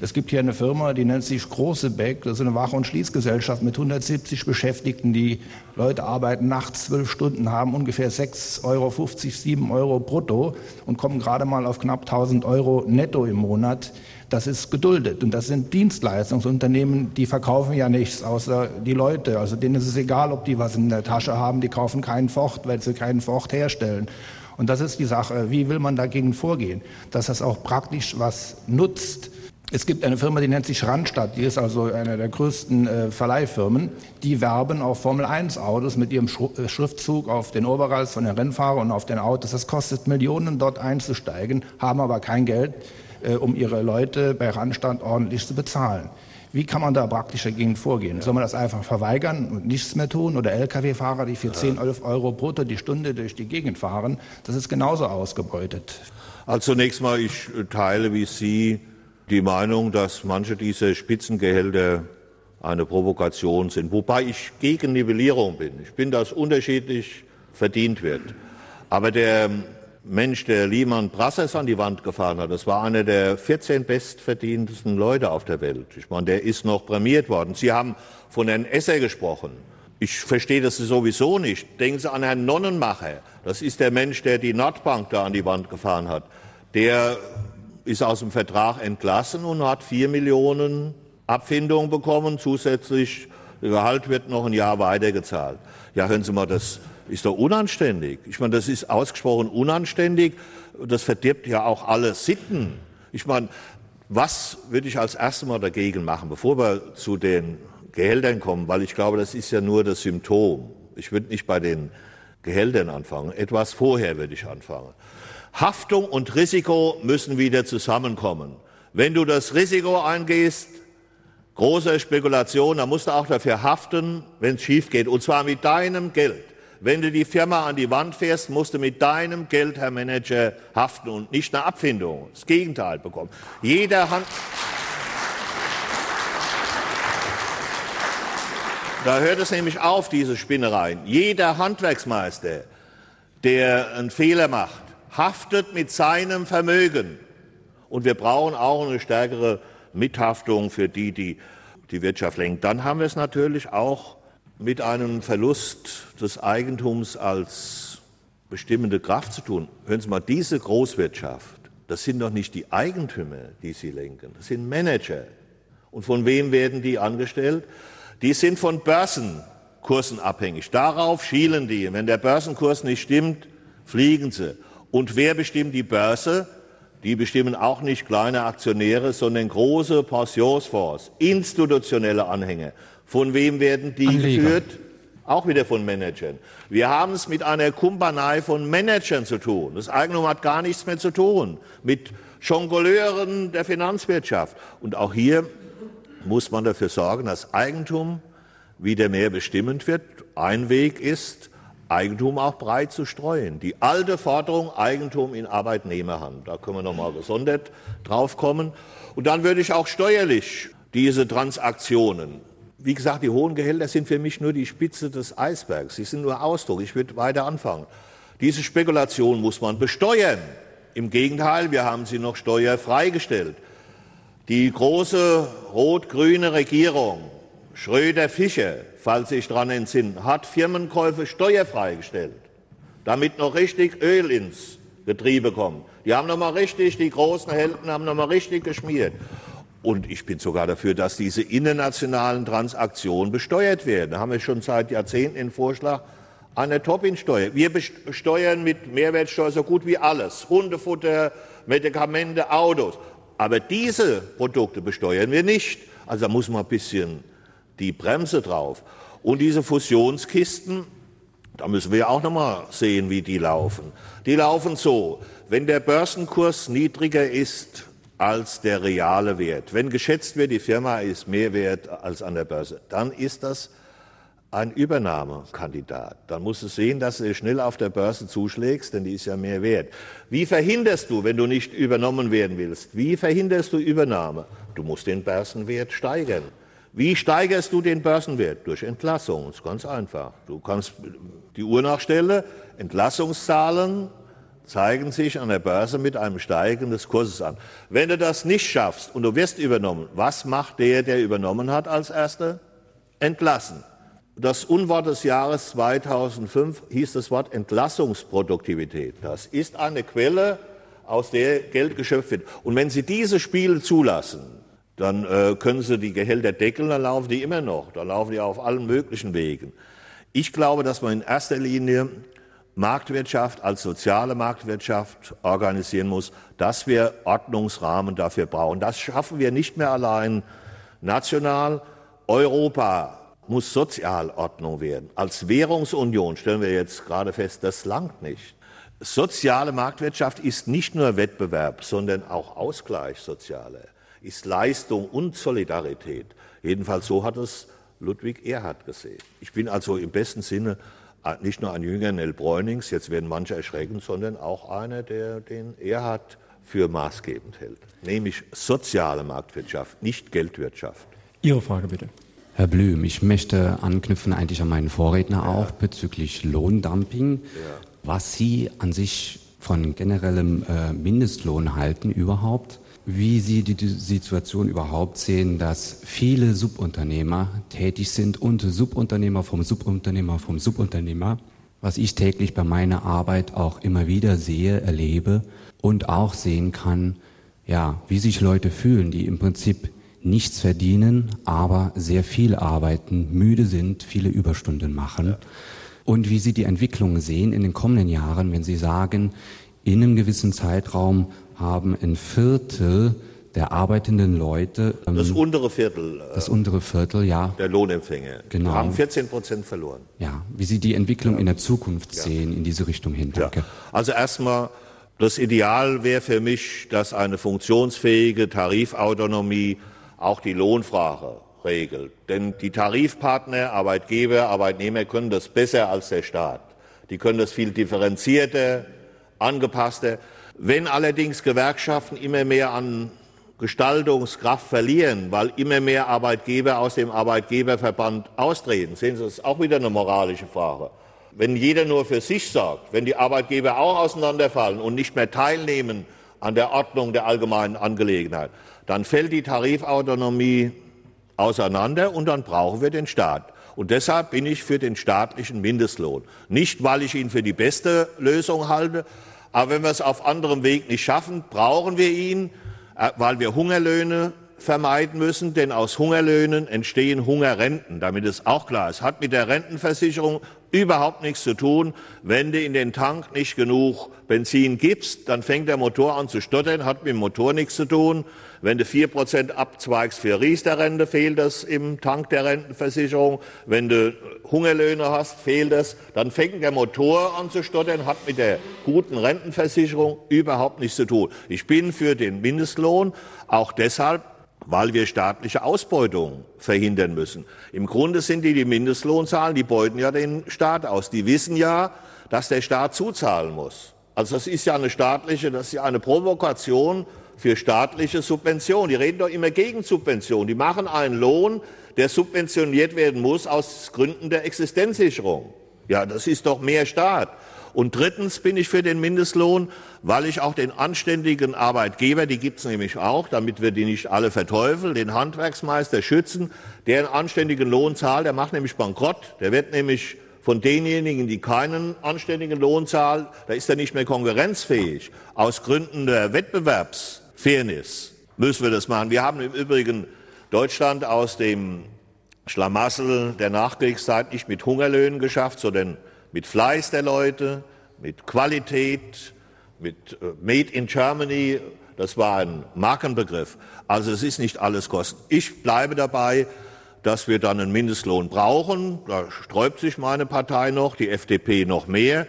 Es gibt hier eine Firma, die nennt sich Große Beck. Das ist eine Wach- und Schließgesellschaft mit 170 Beschäftigten. Die Leute arbeiten nachts zwölf Stunden, haben ungefähr 6,50 Euro, 7 Euro brutto und kommen gerade mal auf knapp 1000 Euro netto im Monat. Das ist geduldet. Und das sind Dienstleistungsunternehmen, die verkaufen ja nichts außer die Leute. Also denen ist es egal, ob die was in der Tasche haben. Die kaufen keinen Ford, weil sie keinen Ford herstellen. Und das ist die Sache. Wie will man dagegen vorgehen? Dass das auch praktisch was nutzt. Es gibt eine Firma, die nennt sich Randstadt, die ist also eine der größten äh, Verleihfirmen. Die werben auf Formel-1-Autos mit ihrem Sch äh, Schriftzug auf den Oberhals von den Rennfahrern und auf den Autos. Das kostet Millionen, dort einzusteigen, haben aber kein Geld äh, um ihre Leute bei Randstand ordentlich zu bezahlen. Wie kann man da praktisch dagegen vorgehen? Ja. Soll man das einfach verweigern und nichts mehr tun? Oder Lkw-Fahrer, die für ja. 10, 11 Euro brutto die Stunde durch die Gegend fahren, das ist genauso ausgebeutet. Also zunächst mal, ich teile wie Sie die Meinung, dass manche dieser Spitzengehälter eine Provokation sind. Wobei ich gegen Nivellierung bin. Ich bin, dass unterschiedlich verdient wird. Aber der Mensch, der Lehman Brothers an die Wand gefahren hat, das war einer der 14 bestverdientesten Leute auf der Welt. Ich meine, der ist noch prämiert worden. Sie haben von Herrn Esser gesprochen. Ich verstehe das sowieso nicht. Denken Sie an Herrn Nonnenmacher. Das ist der Mensch, der die Nordbank da an die Wand gefahren hat. Der ist aus dem Vertrag entlassen und hat vier Millionen Abfindung bekommen. Zusätzlich Gehalt wird noch ein Jahr weitergezahlt. Ja, hören Sie mal, das, ist doch unanständig. Ich meine, das ist ausgesprochen unanständig. Das verdirbt ja auch alle Sitten. Ich meine, was würde ich als erstes mal dagegen machen, bevor wir zu den Gehältern kommen, weil ich glaube, das ist ja nur das Symptom. Ich würde nicht bei den Gehältern anfangen. Etwas vorher würde ich anfangen. Haftung und Risiko müssen wieder zusammenkommen. Wenn du das Risiko eingehst, große Spekulation, dann musst du auch dafür haften, wenn es schief geht. Und zwar mit deinem Geld. Wenn du die Firma an die Wand fährst, musst du mit deinem Geld, Herr Manager, haften und nicht eine Abfindung. Das Gegenteil bekommen. Jeder Hand Da hört es nämlich auf, diese Spinnereien. Jeder Handwerksmeister, der einen Fehler macht, haftet mit seinem Vermögen. Und wir brauchen auch eine stärkere Mithaftung für die, die die Wirtschaft lenken. Dann haben wir es natürlich auch mit einem Verlust des Eigentums als bestimmende Kraft zu tun. Hören Sie mal, diese Großwirtschaft, das sind doch nicht die Eigentümer, die sie lenken, das sind Manager. Und von wem werden die angestellt? Die sind von Börsenkursen abhängig. Darauf schielen die. Wenn der Börsenkurs nicht stimmt, fliegen sie. Und wer bestimmt die Börse? Die bestimmen auch nicht kleine Aktionäre, sondern große Pensionsfonds, institutionelle Anhänger. Von wem werden die Anleger. geführt? Auch wieder von Managern. Wir haben es mit einer Kumpanei von Managern zu tun. Das Eigentum hat gar nichts mehr zu tun mit Jongleuren der Finanzwirtschaft. Und auch hier muss man dafür sorgen, dass Eigentum wieder mehr bestimmend wird. Ein Weg ist, Eigentum auch breit zu streuen. Die alte Forderung Eigentum in Arbeitnehmerhand, da können wir noch mal gesondert drauf kommen. Und dann würde ich auch steuerlich diese Transaktionen, wie gesagt, die hohen Gehälter sind für mich nur die Spitze des Eisbergs. Sie sind nur Ausdruck. Ich würde weiter anfangen. Diese Spekulation muss man besteuern. Im Gegenteil, wir haben sie noch steuerfrei gestellt. Die große rot-grüne Regierung Schröder-Fischer, falls Sie sich daran entsinnen, hat Firmenkäufe steuerfrei gestellt, damit noch richtig Öl ins Getriebe kommt. Die haben noch mal richtig, die großen Helden haben noch mal richtig geschmiert. Und ich bin sogar dafür, dass diese internationalen Transaktionen besteuert werden. Da haben wir schon seit Jahrzehnten den Vorschlag einer Tobin-Steuer. Wir besteuern mit Mehrwertsteuer so gut wie alles. Hundefutter, Medikamente, Autos. Aber diese Produkte besteuern wir nicht. Also da muss man ein bisschen die Bremse drauf. Und diese Fusionskisten, da müssen wir auch noch mal sehen, wie die laufen. Die laufen so, wenn der Börsenkurs niedriger ist als der reale Wert, wenn geschätzt wird, die Firma ist mehr wert als an der Börse, dann ist das ein Übernahmekandidat. Dann musst du sehen, dass du schnell auf der Börse zuschlägst, denn die ist ja mehr wert. Wie verhinderst du, wenn du nicht übernommen werden willst? Wie verhinderst du Übernahme? Du musst den Börsenwert steigern. Wie steigerst du den Börsenwert? Durch Entlassung. Das ist ganz einfach. Du kannst die Uhr nachstellen. Entlassungszahlen zeigen sich an der Börse mit einem Steigen des Kurses an. Wenn du das nicht schaffst und du wirst übernommen, was macht der, der übernommen hat als Erster? Entlassen. Das Unwort des Jahres 2005 hieß das Wort Entlassungsproduktivität. Das ist eine Quelle, aus der Geld geschöpft wird. Und wenn Sie diese Spiele zulassen, dann äh, können sie die Gehälter deckeln, dann laufen die immer noch. Dann laufen die auf allen möglichen Wegen. Ich glaube, dass man in erster Linie Marktwirtschaft als soziale Marktwirtschaft organisieren muss, dass wir Ordnungsrahmen dafür brauchen. Das schaffen wir nicht mehr allein national. Europa muss Sozialordnung werden. Als Währungsunion stellen wir jetzt gerade fest, das langt nicht. Soziale Marktwirtschaft ist nicht nur Wettbewerb, sondern auch Ausgleich sozialer ist Leistung und Solidarität. Jedenfalls so hat es Ludwig Erhard gesehen. Ich bin also im besten Sinne nicht nur ein Jünger Nell Bräunings, jetzt werden manche erschrecken, sondern auch einer, der den Erhard für maßgebend hält, nämlich soziale Marktwirtschaft, nicht Geldwirtschaft. Ihre Frage bitte. Herr Blüm, ich möchte anknüpfen eigentlich an meinen Vorredner ja. auch bezüglich Lohndumping. Ja. Was Sie an sich von generellem äh, Mindestlohn halten überhaupt wie Sie die Situation überhaupt sehen, dass viele Subunternehmer tätig sind und Subunternehmer vom Subunternehmer vom Subunternehmer, was ich täglich bei meiner Arbeit auch immer wieder sehe, erlebe und auch sehen kann, ja, wie sich Leute fühlen, die im Prinzip nichts verdienen, aber sehr viel arbeiten, müde sind, viele Überstunden machen. und wie Sie die Entwicklung sehen in den kommenden Jahren, wenn Sie sagen, in einem gewissen Zeitraum haben ein Viertel der arbeitenden Leute. Ähm, das untere Viertel. Äh, das untere Viertel, ja. Der Lohnempfänger. Genau. Wir haben 14 Prozent verloren. Ja, wie Sie die Entwicklung ja. in der Zukunft ja. sehen, in diese Richtung hin. Danke. Ja. Also erstmal, das Ideal wäre für mich, dass eine funktionsfähige Tarifautonomie auch die Lohnfrage regelt. Denn die Tarifpartner, Arbeitgeber, Arbeitnehmer können das besser als der Staat. Die können das viel differenzierter, angepasster. Wenn allerdings Gewerkschaften immer mehr an Gestaltungskraft verlieren, weil immer mehr Arbeitgeber aus dem Arbeitgeberverband austreten. Sehen Sie, das ist auch wieder eine moralische Frage. Wenn jeder nur für sich sorgt, wenn die Arbeitgeber auch auseinanderfallen und nicht mehr teilnehmen an der Ordnung der allgemeinen Angelegenheit, dann fällt die Tarifautonomie auseinander und dann brauchen wir den Staat. Und deshalb bin ich für den staatlichen Mindestlohn. Nicht, weil ich ihn für die beste Lösung halte, aber wenn wir es auf anderem Weg nicht schaffen, brauchen wir ihn, äh, weil wir Hungerlöhne vermeiden müssen, denn aus Hungerlöhnen entstehen Hungerrenten. Damit ist auch klar, es hat mit der Rentenversicherung überhaupt nichts zu tun. Wenn du in den Tank nicht genug Benzin gibst, dann fängt der Motor an zu stottern, hat mit dem Motor nichts zu tun. Wenn du vier Prozent abzweigst für Riester-Rente, fehlt das im Tank der Rentenversicherung. Wenn du Hungerlöhne hast, fehlt das. Dann fängt der Motor an zu stottern, hat mit der guten Rentenversicherung überhaupt nichts zu tun. Ich bin für den Mindestlohn, auch deshalb, weil wir staatliche Ausbeutung verhindern müssen. Im Grunde sind die die Mindestlohnzahlen, die beuten ja den Staat aus. Die wissen ja, dass der Staat zuzahlen muss. Also das ist ja eine staatliche, das ist ja eine Provokation für staatliche Subventionen. Die reden doch immer gegen Subventionen. Die machen einen Lohn, der subventioniert werden muss aus Gründen der Existenzsicherung. Ja, das ist doch mehr Staat. Und drittens bin ich für den Mindestlohn, weil ich auch den anständigen Arbeitgeber, die gibt es nämlich auch, damit wir die nicht alle verteufeln, den Handwerksmeister schützen, der einen anständigen Lohn zahlt, der macht nämlich Bankrott, der wird nämlich von denjenigen, die keinen anständigen Lohn zahlen, da ist er nicht mehr konkurrenzfähig. Aus Gründen der Wettbewerbs Fairness müssen wir das machen. Wir haben im Übrigen Deutschland aus dem Schlamassel der Nachkriegszeit nicht mit Hungerlöhnen geschafft, sondern mit Fleiß der Leute, mit Qualität, mit äh, Made in Germany. Das war ein Markenbegriff. Also es ist nicht alles Kosten. Ich bleibe dabei, dass wir dann einen Mindestlohn brauchen. Da sträubt sich meine Partei noch, die FDP noch mehr.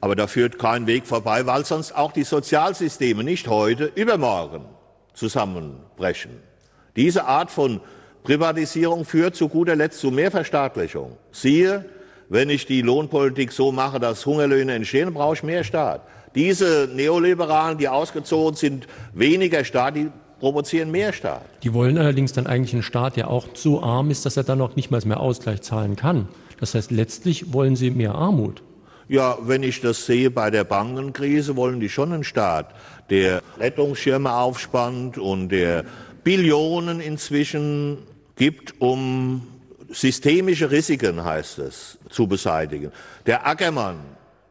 Aber da führt kein Weg vorbei, weil sonst auch die Sozialsysteme nicht heute, übermorgen zusammenbrechen. Diese Art von Privatisierung führt zu guter Letzt zu mehr Verstaatlichung. Siehe, wenn ich die Lohnpolitik so mache, dass Hungerlöhne entstehen, brauche ich mehr Staat. Diese Neoliberalen, die ausgezogen sind, weniger Staat, die provozieren mehr Staat. Die wollen allerdings dann eigentlich einen Staat, der auch so arm ist, dass er dann noch nicht mal mehr Ausgleich zahlen kann. Das heißt, letztlich wollen sie mehr Armut. Ja, wenn ich das sehe bei der Bankenkrise, wollen die schon einen Staat, der Rettungsschirme aufspannt und der Billionen inzwischen gibt, um systemische Risiken, heißt es, zu beseitigen. Der Ackermann,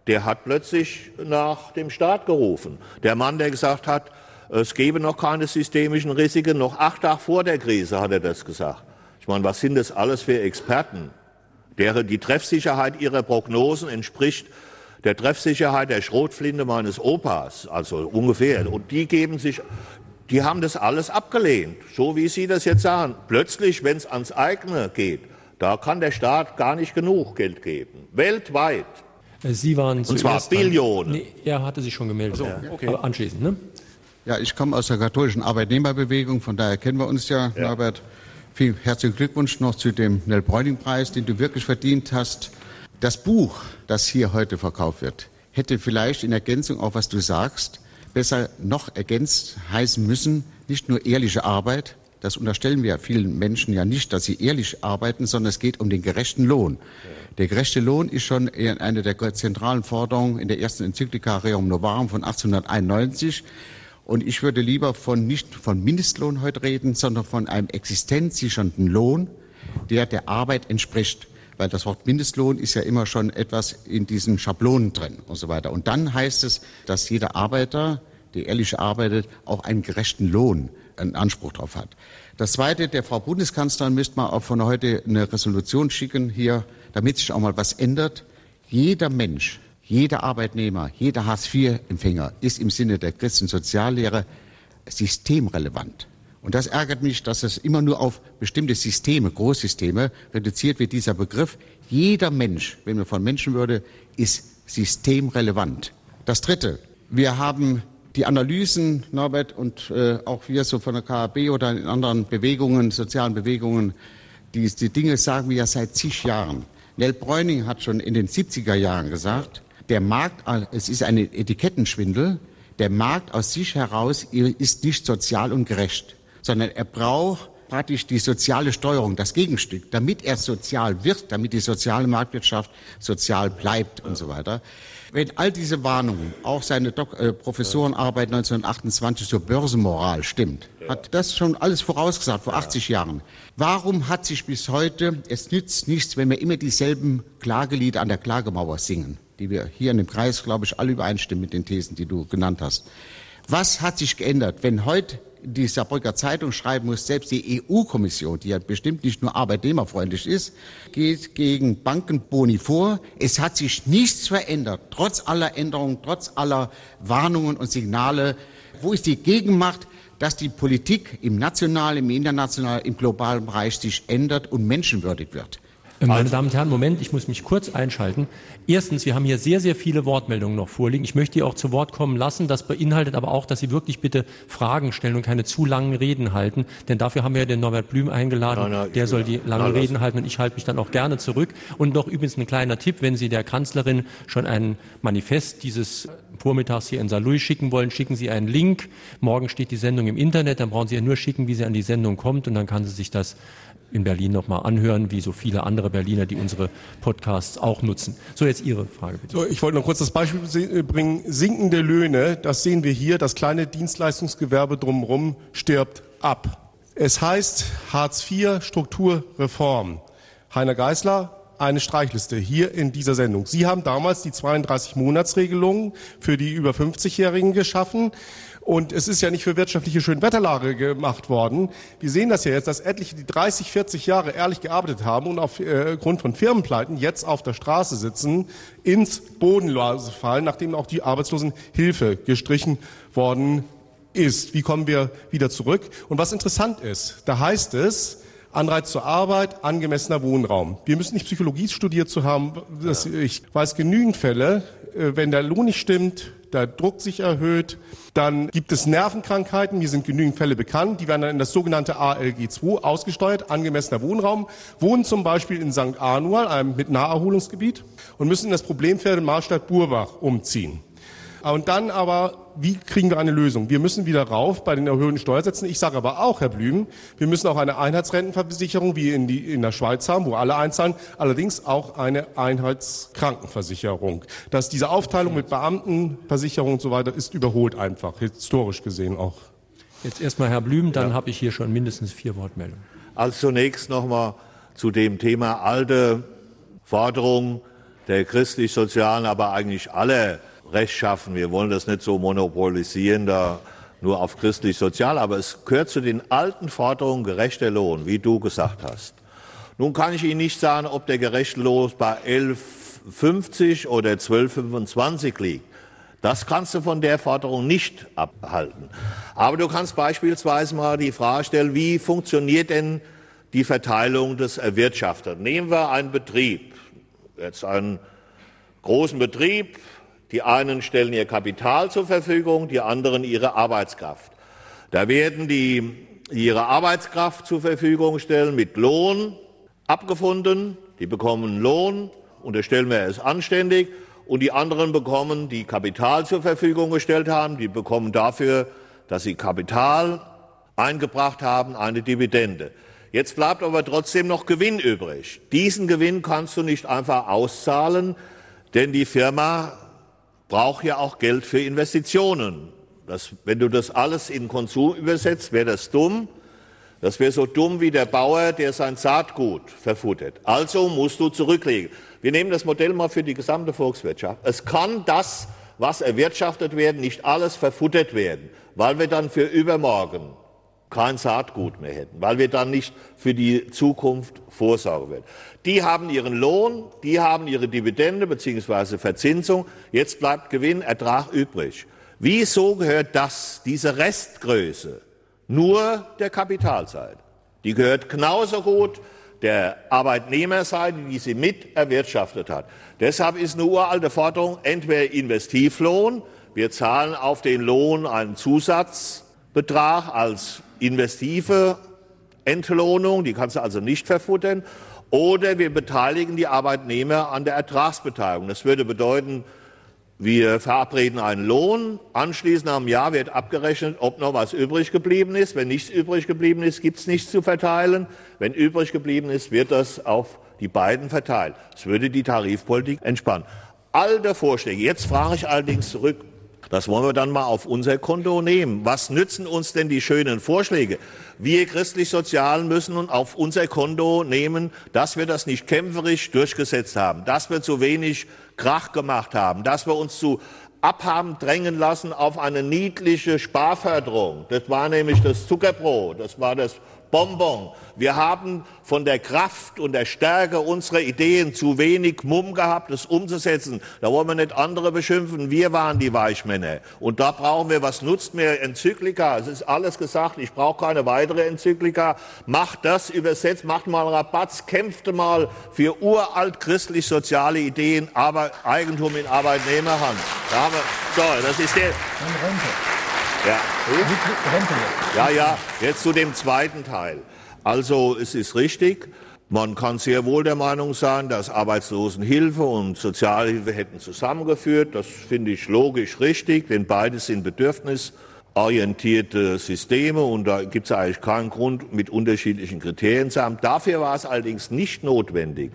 der hat plötzlich nach dem Staat gerufen. Der Mann, der gesagt hat, es gebe noch keine systemischen Risiken, noch acht Tage vor der Krise hat er das gesagt. Ich meine, was sind das alles für Experten? Deren die Treffsicherheit ihrer Prognosen entspricht der Treffsicherheit der Schrotflinte meines Opas, also ungefähr. Und die geben sich, die haben das alles abgelehnt, so wie Sie das jetzt sagen. Plötzlich, wenn es ans eigene geht, da kann der Staat gar nicht genug Geld geben. Weltweit. Sie waren Und zwar Billionen. Nee, er hatte sich schon gemeldet. So, okay. Aber anschließend, ne? Ja, ich komme aus der katholischen Arbeitnehmerbewegung, von daher kennen wir uns ja, ja. Norbert. Vielen herzlichen Glückwunsch noch zu dem Nell Bräuning-Preis, den du wirklich verdient hast. Das Buch, das hier heute verkauft wird, hätte vielleicht in Ergänzung auch, was du sagst, besser noch ergänzt heißen müssen, nicht nur ehrliche Arbeit, das unterstellen wir vielen Menschen ja nicht, dass sie ehrlich arbeiten, sondern es geht um den gerechten Lohn. Der gerechte Lohn ist schon eine der zentralen Forderungen in der ersten Enzyklika Rerum Novarum von 1891. Und ich würde lieber von, nicht von Mindestlohn heute reden, sondern von einem existenzsichernden Lohn, der der Arbeit entspricht. Weil das Wort Mindestlohn ist ja immer schon etwas in diesen Schablonen drin und so weiter. Und dann heißt es, dass jeder Arbeiter, der ehrlich arbeitet, auch einen gerechten Lohn einen Anspruch darauf hat. Das Zweite, der Frau Bundeskanzlerin müsste man auch von heute eine Resolution schicken hier, damit sich auch mal was ändert. Jeder Mensch, jeder Arbeitnehmer, jeder Hartz-IV-Empfänger ist im Sinne der Christensoziallehre systemrelevant. Und das ärgert mich, dass es immer nur auf bestimmte Systeme, Großsysteme reduziert wird, dieser Begriff. Jeder Mensch, wenn man von Menschenwürde, ist systemrelevant. Das Dritte, wir haben die Analysen, Norbert, und äh, auch wir so von der KAB oder in anderen Bewegungen, sozialen Bewegungen, die, die Dinge sagen wir ja seit zig Jahren. Nell Bräuning hat schon in den 70er Jahren gesagt, der Markt, es ist ein Etikettenschwindel, der Markt aus sich heraus ist nicht sozial und gerecht sondern er braucht praktisch die soziale Steuerung, das Gegenstück, damit er sozial wird, damit die soziale Marktwirtschaft sozial bleibt und so weiter. Wenn all diese Warnungen, auch seine Dok äh, Professorenarbeit 1928 zur Börsenmoral stimmt, hat das schon alles vorausgesagt vor 80 Jahren. Warum hat sich bis heute, es nützt nichts, wenn wir immer dieselben Klagelieder an der Klagemauer singen, die wir hier in dem Kreis, glaube ich, alle übereinstimmen mit den Thesen, die du genannt hast. Was hat sich geändert, wenn heute die Saarbrücker Zeitung schreiben muss, selbst die EU-Kommission, die ja bestimmt nicht nur arbeitnehmerfreundlich ist, geht gegen Bankenboni vor. Es hat sich nichts verändert, trotz aller Änderungen, trotz aller Warnungen und Signale. Wo ist die Gegenmacht, dass die Politik im nationalen, im internationalen, im globalen Bereich sich ändert und menschenwürdig wird? Meine Damen und Herren, Moment, ich muss mich kurz einschalten. Erstens, wir haben hier sehr, sehr viele Wortmeldungen noch vorliegen. Ich möchte die auch zu Wort kommen lassen. Das beinhaltet aber auch, dass Sie wirklich bitte Fragen stellen und keine zu langen Reden halten. Denn dafür haben wir ja den Norbert Blüm eingeladen. Nein, nein, Der soll die langen nein, Reden halten und ich halte mich dann auch gerne zurück. Und noch übrigens ein kleiner Tipp, wenn Sie der Kanzlerin schon ein Manifest dieses Vormittags hier in Saarlouis schicken wollen, schicken Sie einen Link. Morgen steht die Sendung im Internet. Dann brauchen Sie ja nur schicken, wie sie an die Sendung kommt und dann kann sie sich das in Berlin nochmal anhören, wie so viele andere Berliner, die unsere Podcasts auch nutzen. So, jetzt Ihre Frage bitte. So, ich wollte noch kurz das Beispiel äh, bringen. Sinkende Löhne, das sehen wir hier. Das kleine Dienstleistungsgewerbe drumherum stirbt ab. Es heißt Hartz IV Strukturreform. Heiner Geißler, eine Streichliste hier in dieser Sendung. Sie haben damals die 32 Monatsregelungen für die über 50-Jährigen geschaffen. Und es ist ja nicht für wirtschaftliche Schönwetterlage gemacht worden. Wir sehen das ja jetzt, dass etliche, die 30, 40 Jahre ehrlich gearbeitet haben und aufgrund äh, von Firmenpleiten jetzt auf der Straße sitzen, ins Bodenlose fallen, nachdem auch die Arbeitslosenhilfe gestrichen worden ist. Wie kommen wir wieder zurück? Und was interessant ist, da heißt es, Anreiz zur Arbeit, angemessener Wohnraum. Wir müssen nicht Psychologie studiert zu haben. Das, ich weiß genügend Fälle, äh, wenn der Lohn nicht stimmt, der Druck sich erhöht. Dann gibt es Nervenkrankheiten, hier sind genügend Fälle bekannt, die werden dann in das sogenannte ALG2 ausgesteuert, angemessener Wohnraum, wohnen zum Beispiel in St. Anual, einem mit Naherholungsgebiet, und müssen in das Problemfeld Marstadt Burbach umziehen. Und dann aber, wie kriegen wir eine Lösung? Wir müssen wieder rauf bei den erhöhten Steuersätzen. Ich sage aber auch, Herr Blüm, wir müssen auch eine Einheitsrentenversicherung wie in, die, in der Schweiz haben, wo alle einzahlen, allerdings auch eine Einheitskrankenversicherung. Dass diese Aufteilung mit Beamtenversicherung und so weiter ist überholt einfach, historisch gesehen auch. Jetzt erstmal Herr Blüm, dann ja. habe ich hier schon mindestens vier Wortmeldungen. Also zunächst nochmal zu dem Thema alte Forderung der christlich-sozialen, aber eigentlich alle rechtschaffen. Wir wollen das nicht so monopolisieren, da nur auf christlich-sozial, aber es gehört zu den alten Forderungen gerechter Lohn, wie du gesagt hast. Nun kann ich Ihnen nicht sagen, ob der gerechte Lohn bei 11,50 oder 12,25 liegt. Das kannst du von der Forderung nicht abhalten. Aber du kannst beispielsweise mal die Frage stellen, wie funktioniert denn die Verteilung des Erwirtschafters? Nehmen wir einen Betrieb, jetzt einen großen Betrieb, die einen stellen ihr Kapital zur Verfügung, die anderen ihre Arbeitskraft. Da werden die ihre Arbeitskraft zur Verfügung stellen mit Lohn abgefunden. Die bekommen Lohn, unterstellen wir es anständig. Und die anderen bekommen, die Kapital zur Verfügung gestellt haben, die bekommen dafür, dass sie Kapital eingebracht haben, eine Dividende. Jetzt bleibt aber trotzdem noch Gewinn übrig. Diesen Gewinn kannst du nicht einfach auszahlen, denn die Firma braucht ja auch Geld für Investitionen. Das, wenn du das alles in Konsum übersetzt, wäre das dumm. Das wäre so dumm wie der Bauer, der sein Saatgut verfuttert. Also musst du zurücklegen. Wir nehmen das Modell mal für die gesamte Volkswirtschaft. Es kann das, was erwirtschaftet werden, nicht alles verfuttert werden, weil wir dann für übermorgen kein Saatgut mehr hätten, weil wir dann nicht für die Zukunft vorsorgen werden. Die haben ihren Lohn, die haben ihre Dividende bzw. Verzinsung. Jetzt bleibt Gewinn, Ertrag übrig. Wieso gehört das, diese Restgröße, nur der Kapitalseite? Die gehört genauso gut der Arbeitnehmerseite, die sie mit erwirtschaftet hat. Deshalb ist eine uralte Forderung entweder Investivlohn, wir zahlen auf den Lohn einen Zusatzbetrag als investive Entlohnung, die kannst du also nicht verfuttern, oder wir beteiligen die Arbeitnehmer an der Ertragsbeteiligung. Das würde bedeuten, wir verabreden einen Lohn, anschließend am Jahr wird abgerechnet, ob noch was übrig geblieben ist. Wenn nichts übrig geblieben ist, gibt es nichts zu verteilen. Wenn übrig geblieben ist, wird das auf die beiden verteilt. Das würde die Tarifpolitik entspannen. All der Vorschläge. Jetzt frage ich allerdings zurück, das wollen wir dann mal auf unser Konto nehmen. Was nützen uns denn die schönen Vorschläge? Wir christlich-sozialen müssen nun auf unser Konto nehmen, dass wir das nicht kämpferisch durchgesetzt haben, dass wir zu wenig Krach gemacht haben, dass wir uns zu abhaben drängen lassen auf eine niedliche Sparförderung. Das war nämlich das Zuckerbrot, das war das Bonbon. Wir haben von der Kraft und der Stärke unserer Ideen zu wenig Mumm gehabt, es umzusetzen. Da wollen wir nicht andere beschimpfen. Wir waren die Weichmänner. Und da brauchen wir, was nutzt mir Enzyklika? Es ist alles gesagt. Ich brauche keine weitere Enzyklika. Macht das, übersetzt, macht mal Rabatz, kämpfte mal für uralt christlich-soziale Ideen, aber Eigentum in Arbeitnehmerhand. Da haben wir, so, das ist der. Ja. ja, ja, jetzt zu dem zweiten Teil. Also es ist richtig, man kann sehr wohl der Meinung sein, dass Arbeitslosenhilfe und Sozialhilfe hätten zusammengeführt. Das finde ich logisch richtig, denn beides sind bedürfnisorientierte Systeme und da gibt es eigentlich keinen Grund, mit unterschiedlichen Kriterien zu haben. Dafür war es allerdings nicht notwendig,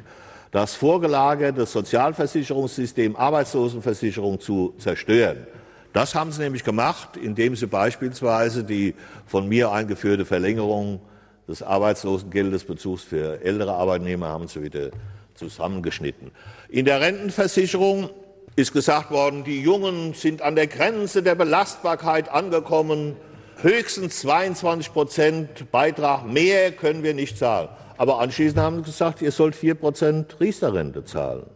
das vorgelagerte Sozialversicherungssystem Arbeitslosenversicherung zu zerstören. Das haben sie nämlich gemacht, indem sie beispielsweise die von mir eingeführte Verlängerung des Arbeitslosengeldesbezugs für ältere Arbeitnehmer haben sie wieder zusammengeschnitten. In der Rentenversicherung ist gesagt worden, die Jungen sind an der Grenze der Belastbarkeit angekommen. Höchstens 22 Prozent Beitrag, mehr können wir nicht zahlen. Aber anschließend haben sie gesagt, ihr sollt 4 Prozent Riester-Rente zahlen.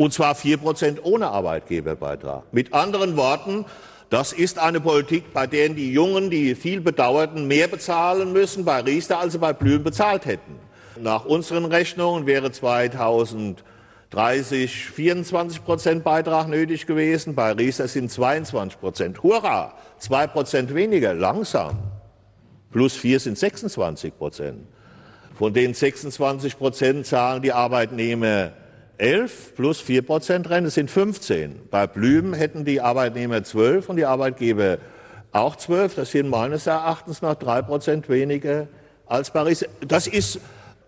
Und zwar vier Prozent ohne Arbeitgeberbeitrag. Mit anderen Worten, das ist eine Politik, bei der die Jungen, die viel bedauerten, mehr bezahlen müssen bei Riester, als sie bei Blüm bezahlt hätten. Nach unseren Rechnungen wäre 2030 24 Prozent Beitrag nötig gewesen. Bei Riester sind 22 Prozent. Hurra! Zwei Prozent weniger, langsam. Plus vier sind 26 Prozent. Von den 26 Prozent zahlen die Arbeitnehmer 11 plus 4 Prozent Rente sind 15. Bei Blümen hätten die Arbeitnehmer 12 und die Arbeitgeber auch 12. Das sind meines Erachtens noch 3 Prozent weniger als Paris. Das ist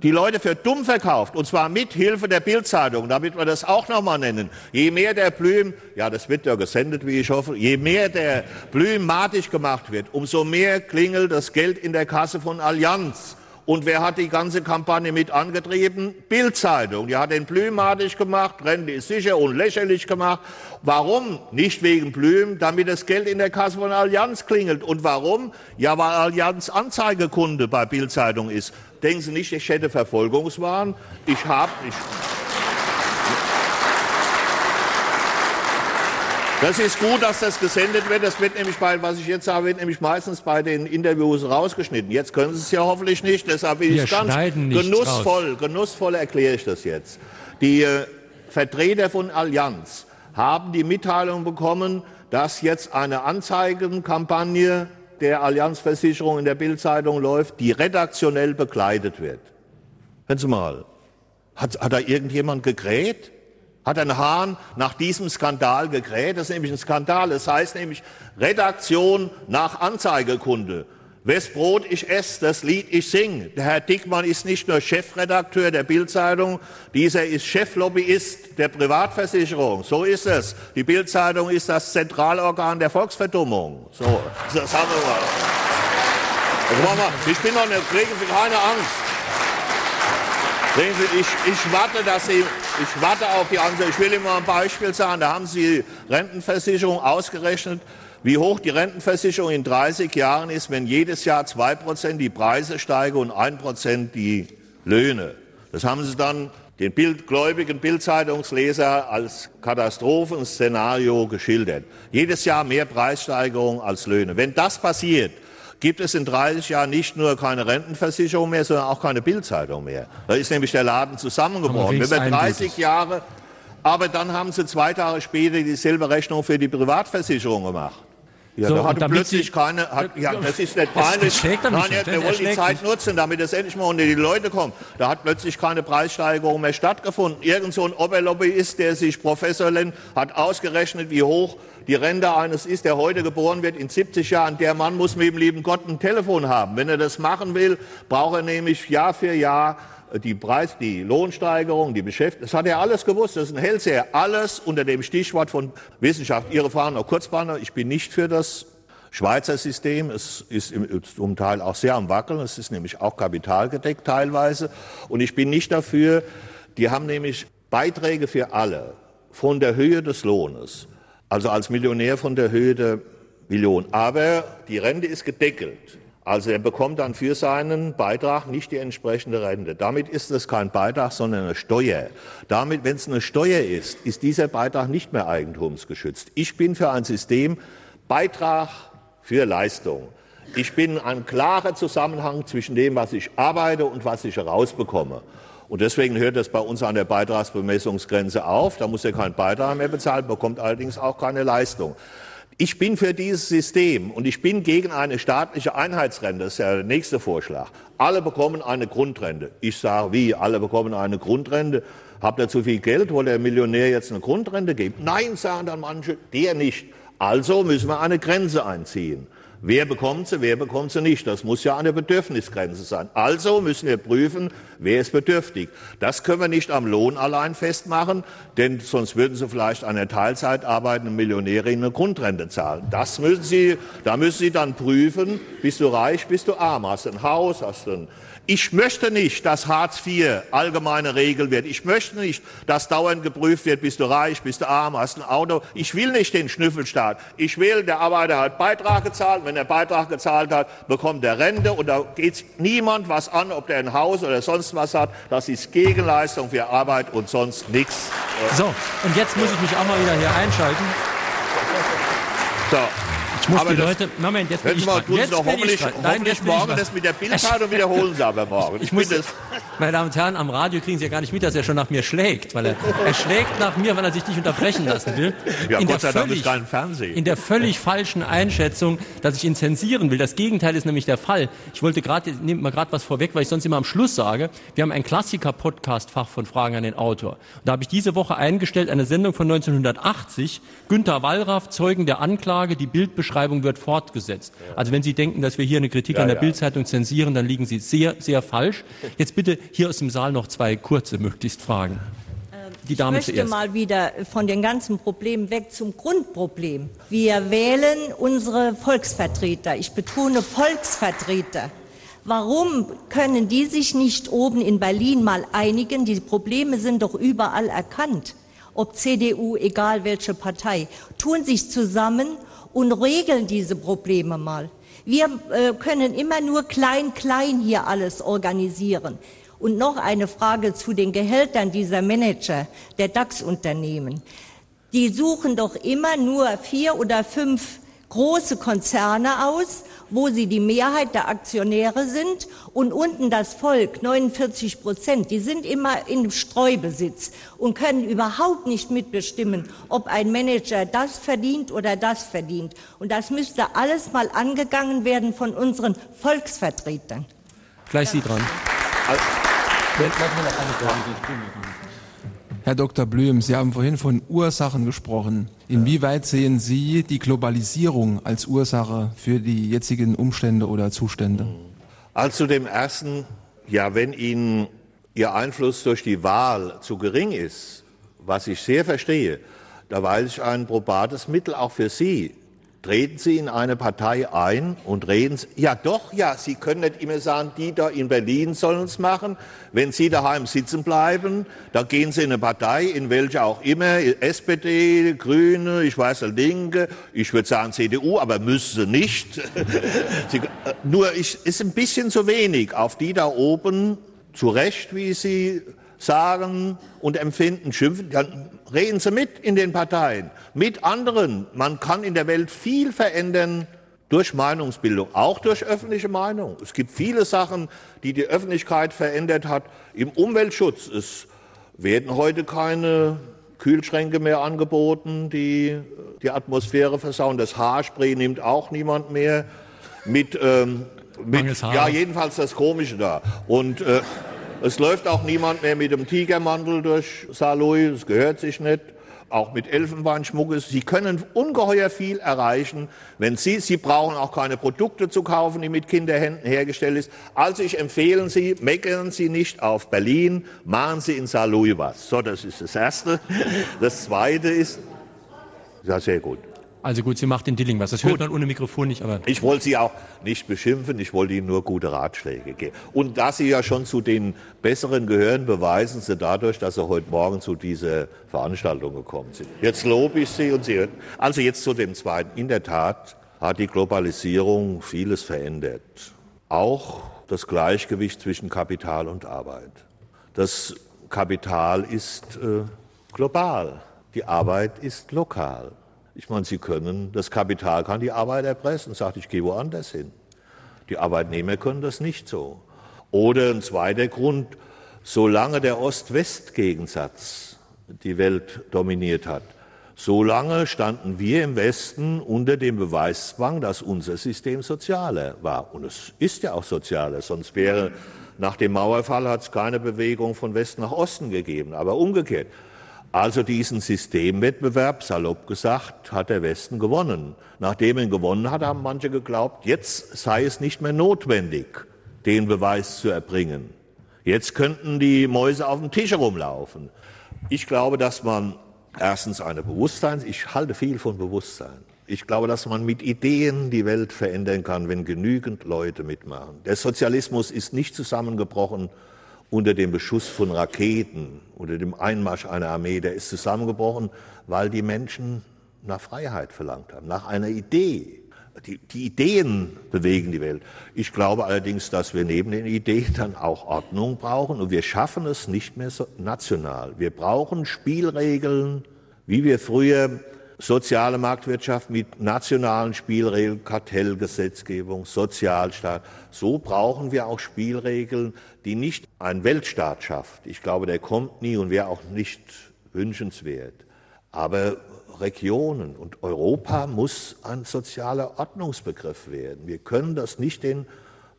die Leute für dumm verkauft, und zwar mit Hilfe der Bildzeitung, damit wir das auch noch mal nennen. Je mehr der Blüm, ja, das wird ja gesendet, wie ich hoffe, je mehr der Blüm matig gemacht wird, umso mehr klingelt das Geld in der Kasse von Allianz. Und wer hat die ganze Kampagne mit angetrieben? Bildzeitung. Die hat den blümatig gemacht, Rente ist sicher und lächerlich gemacht. Warum? Nicht wegen Blüm, damit das Geld in der Kasse von Allianz klingelt. Und warum? Ja, weil Allianz Anzeigekunde bei Bildzeitung ist. Denken Sie nicht, ich hätte Verfolgungswahn. Ich habe, ich, Das ist gut, dass das gesendet wird. Das wird nämlich bei, was ich jetzt sage, wird nämlich meistens bei den Interviews rausgeschnitten. Jetzt können Sie es ja hoffentlich nicht. Deshalb will ich ganz genussvoll, raus. genussvoll erkläre ich das jetzt. Die äh, Vertreter von Allianz haben die Mitteilung bekommen, dass jetzt eine Anzeigenkampagne der Allianzversicherung in der Bildzeitung läuft, die redaktionell begleitet wird. Hören Sie mal, hat, hat da irgendjemand gegräht? Hat ein Hahn nach diesem Skandal gegräht. Das ist nämlich ein Skandal. Es das heißt nämlich Redaktion nach Anzeigekunde. Wes Brot ich esse, das Lied ich sing. Der Herr Dickmann ist nicht nur Chefredakteur der Bildzeitung, dieser ist Cheflobbyist der Privatversicherung. So ist es. Die Bildzeitung ist das Zentralorgan der Volksverdummung. So, das haben wir mal. Also, ich bin noch nicht, kriegen Sie keine Angst. Sehen Sie, ich, ich warte, dass Sie, ich warte auf die Antwort. Ich will Ihnen mal ein Beispiel sagen. Da haben Sie Rentenversicherung ausgerechnet, wie hoch die Rentenversicherung in 30 Jahren ist, wenn jedes Jahr zwei Prozent die Preise steigen und ein Prozent die Löhne. Das haben sie dann den Bild, gläubigen Bildzeitungsleser als Katastrophenszenario geschildert. Jedes Jahr mehr Preissteigerung als Löhne. Wenn das passiert, gibt es in 30 Jahren nicht nur keine Rentenversicherung mehr, sondern auch keine Bildzeitung mehr. Da ist nämlich der Laden zusammengebrochen. Wenn wir 30 Jahre, aber dann haben sie zwei Tage später dieselbe Rechnung für die Privatversicherung gemacht. Ja, so, da hat plötzlich Sie, keine, hat, ja, das ist nicht peinlich. Nein, ja, wir wollen die Zeit nutzen, damit es endlich mal unter die Leute kommt. Da hat plötzlich keine Preissteigerung mehr stattgefunden. Irgend so ein Oberlobbyist, der sich Professor nennt, hat ausgerechnet, wie hoch die Rente eines ist, der heute geboren wird, in 70 Jahren. Der Mann muss mit dem lieben Gott ein Telefon haben. Wenn er das machen will, braucht er nämlich Jahr für Jahr die Preis, die Lohnsteigerung, die Beschäftigung, das hat er alles gewusst. Das ist ein Hellseher. Alles unter dem Stichwort von Wissenschaft. Ihre Fragen noch Kurzbahner. Ich bin nicht für das Schweizer System. Es ist zum Teil auch sehr am Wackeln. Es ist nämlich auch kapitalgedeckt teilweise. Und ich bin nicht dafür. Die haben nämlich Beiträge für alle von der Höhe des Lohnes. Also als Millionär von der Höhe der Million. Aber die Rente ist gedeckelt. Also er bekommt dann für seinen Beitrag nicht die entsprechende Rente. Damit ist es kein Beitrag, sondern eine Steuer. Damit, wenn es eine Steuer ist, ist dieser Beitrag nicht mehr eigentumsgeschützt. Ich bin für ein System Beitrag für Leistung. Ich bin ein klarer Zusammenhang zwischen dem, was ich arbeite und was ich herausbekomme. Und deswegen hört das bei uns an der Beitragsbemessungsgrenze auf. Da muss er keinen Beitrag mehr bezahlen, bekommt allerdings auch keine Leistung. Ich bin für dieses System und ich bin gegen eine staatliche Einheitsrente. Das ist ja der nächste Vorschlag. Alle bekommen eine Grundrente. Ich sage, wie? Alle bekommen eine Grundrente. Habt ihr zu viel Geld? Wollt der Millionär jetzt eine Grundrente geben? Nein, sagen dann manche, der nicht. Also müssen wir eine Grenze einziehen. Wer bekommt sie, wer bekommt sie nicht? Das muss ja eine Bedürfnisgrenze sein. Also müssen wir prüfen, wer ist bedürftig. Das können wir nicht am Lohn allein festmachen, denn sonst würden Sie vielleicht einer Teilzeit arbeitenden Millionärin eine Grundrente zahlen. Das müssen Sie, da müssen Sie dann prüfen, bist du reich, bist du arm, hast du ein Haus, hast du ein ich möchte nicht, dass Hartz IV allgemeine Regel wird. Ich möchte nicht, dass dauernd geprüft wird, bist du reich, bist du arm, hast ein Auto. Ich will nicht den Schnüffelstaat. Ich will, der Arbeiter hat Beitrag gezahlt. Wenn er Beitrag gezahlt hat, bekommt er Rente. Und da geht niemand was an, ob der ein Haus oder sonst was hat. Das ist Gegenleistung für Arbeit und sonst nichts. So, und jetzt muss ich mich auch mal wieder hier einschalten. So. Ich muss aber die Leute, Moment, jetzt bin ich mal, dran. Jetzt hoffentlich, Nein, hoffentlich morgen das mit der Bildzeitung wiederholen Sie aber morgen. Ich, ich muss das. Meine Damen und Herren, am Radio kriegen Sie ja gar nicht mit, dass er schon nach mir schlägt, weil er, er schlägt nach mir, weil er sich nicht unterbrechen lassen will. Ja, in Gott sei Dank ist kein Fernsehen. In der völlig falschen Einschätzung, dass ich ihn zensieren will. Das Gegenteil ist nämlich der Fall. Ich wollte gerade, nehmt mal gerade was vorweg, weil ich sonst immer am Schluss sage, wir haben ein Klassiker-Podcast-Fach von Fragen an den Autor. Und da habe ich diese Woche eingestellt, eine Sendung von 1980, Günter Wallraff, Zeugen der Anklage, die Bildbeschreibung wird fort fortgesetzt. Also wenn Sie denken, dass wir hier eine Kritik ja, an der ja. Bildzeitung zensieren, dann liegen Sie sehr, sehr falsch. Jetzt bitte hier aus dem Saal noch zwei kurze möglichst Fragen. Ähm, Die Dame ich möchte zuerst. mal wieder von den ganzen Problemen weg zum Grundproblem. Wir wählen unsere Volksvertreter. Ich betone Volksvertreter. Warum können die sich nicht oben in Berlin mal einigen? Die Probleme sind doch überall erkannt. Ob CDU, egal welche Partei, tun sich zusammen und regeln diese Probleme mal. Wir äh, können immer nur klein, klein hier alles organisieren. Und noch eine Frage zu den Gehältern dieser Manager der DAX-Unternehmen. Die suchen doch immer nur vier oder fünf große Konzerne aus wo sie die Mehrheit der Aktionäre sind und unten das Volk, 49 Prozent, die sind immer in Streubesitz und können überhaupt nicht mitbestimmen, ob ein Manager das verdient oder das verdient. Und das müsste alles mal angegangen werden von unseren Volksvertretern. Gleich Sie dran. Also, Herr Dr. Blüm, Sie haben vorhin von Ursachen gesprochen. Inwieweit sehen Sie die Globalisierung als Ursache für die jetzigen Umstände oder Zustände? Also dem ersten, ja, wenn Ihnen Ihr Einfluss durch die Wahl zu gering ist, was ich sehr verstehe, da weiß ich ein probates Mittel auch für Sie, Treten Sie in eine Partei ein und reden Sie. Ja, doch, ja, Sie können nicht immer sagen, die da in Berlin sollen es machen. Wenn Sie daheim sitzen bleiben, dann gehen Sie in eine Partei, in welche auch immer, SPD, Grüne, ich weiß, Linke, ich würde sagen CDU, aber müssen Sie nicht. Sie, äh, nur ich, ist ein bisschen zu wenig auf die da oben, zu Recht, wie Sie sagen und empfinden, schimpfen, dann reden Sie mit in den Parteien, mit anderen. Man kann in der Welt viel verändern durch Meinungsbildung, auch durch öffentliche Meinung. Es gibt viele Sachen, die die Öffentlichkeit verändert hat. Im Umweltschutz es werden heute keine Kühlschränke mehr angeboten, die die Atmosphäre versauen. Das Haarspray nimmt auch niemand mehr. Mit, ähm, mit ja, jedenfalls das Komische da. Und äh, es läuft auch niemand mehr mit dem Tigermantel durch Saarlouis, das gehört sich nicht. Auch mit Elfenbeinschmuck. Sie können ungeheuer viel erreichen, wenn Sie, Sie brauchen auch keine Produkte zu kaufen, die mit Kinderhänden hergestellt sind. Also ich empfehle Sie, meckern Sie nicht auf Berlin, machen Sie in Saarlouis was. So, das ist das Erste. Das Zweite ist, ja, sehr gut. Also gut, sie macht in Dilling was. Das gut. hört man ohne Mikrofon nicht, aber. Ich wollte Sie auch nicht beschimpfen, ich wollte Ihnen nur gute Ratschläge geben. Und da Sie ja schon zu den Besseren gehören, beweisen Sie dadurch, dass Sie heute Morgen zu dieser Veranstaltung gekommen sind. Jetzt lobe ich Sie und Sie hören. Also jetzt zu dem Zweiten. In der Tat hat die Globalisierung vieles verändert. Auch das Gleichgewicht zwischen Kapital und Arbeit. Das Kapital ist äh, global, die Arbeit ist lokal. Ich meine, Sie können, das Kapital kann die Arbeit erpressen, sagt, ich gehe woanders hin. Die Arbeitnehmer können das nicht so. Oder ein zweiter Grund, solange der Ost-West-Gegensatz die Welt dominiert hat, solange standen wir im Westen unter dem Beweiszwang, dass unser System sozialer war. Und es ist ja auch sozialer, sonst wäre nach dem Mauerfall hat es keine Bewegung von Westen nach Osten gegeben, aber umgekehrt. Also diesen Systemwettbewerb, salopp gesagt, hat der Westen gewonnen. Nachdem er gewonnen hat, haben manche geglaubt, jetzt sei es nicht mehr notwendig, den Beweis zu erbringen. Jetzt könnten die Mäuse auf dem Tisch herumlaufen. Ich glaube, dass man erstens eine Bewusstsein, ich halte viel von Bewusstsein. Ich glaube, dass man mit Ideen die Welt verändern kann, wenn genügend Leute mitmachen. Der Sozialismus ist nicht zusammengebrochen unter dem Beschuss von Raketen, unter dem Einmarsch einer Armee, der ist zusammengebrochen, weil die Menschen nach Freiheit verlangt haben, nach einer Idee. Die, die, Ideen bewegen die Welt. Ich glaube allerdings, dass wir neben den Ideen dann auch Ordnung brauchen und wir schaffen es nicht mehr so national. Wir brauchen Spielregeln, wie wir früher soziale Marktwirtschaft mit nationalen Spielregeln, Kartellgesetzgebung, Sozialstaat. So brauchen wir auch Spielregeln, die nicht ein Weltstaat schafft. Ich glaube, der kommt nie und wäre auch nicht wünschenswert. Aber Regionen und Europa muss ein sozialer Ordnungsbegriff werden. Wir können das nicht den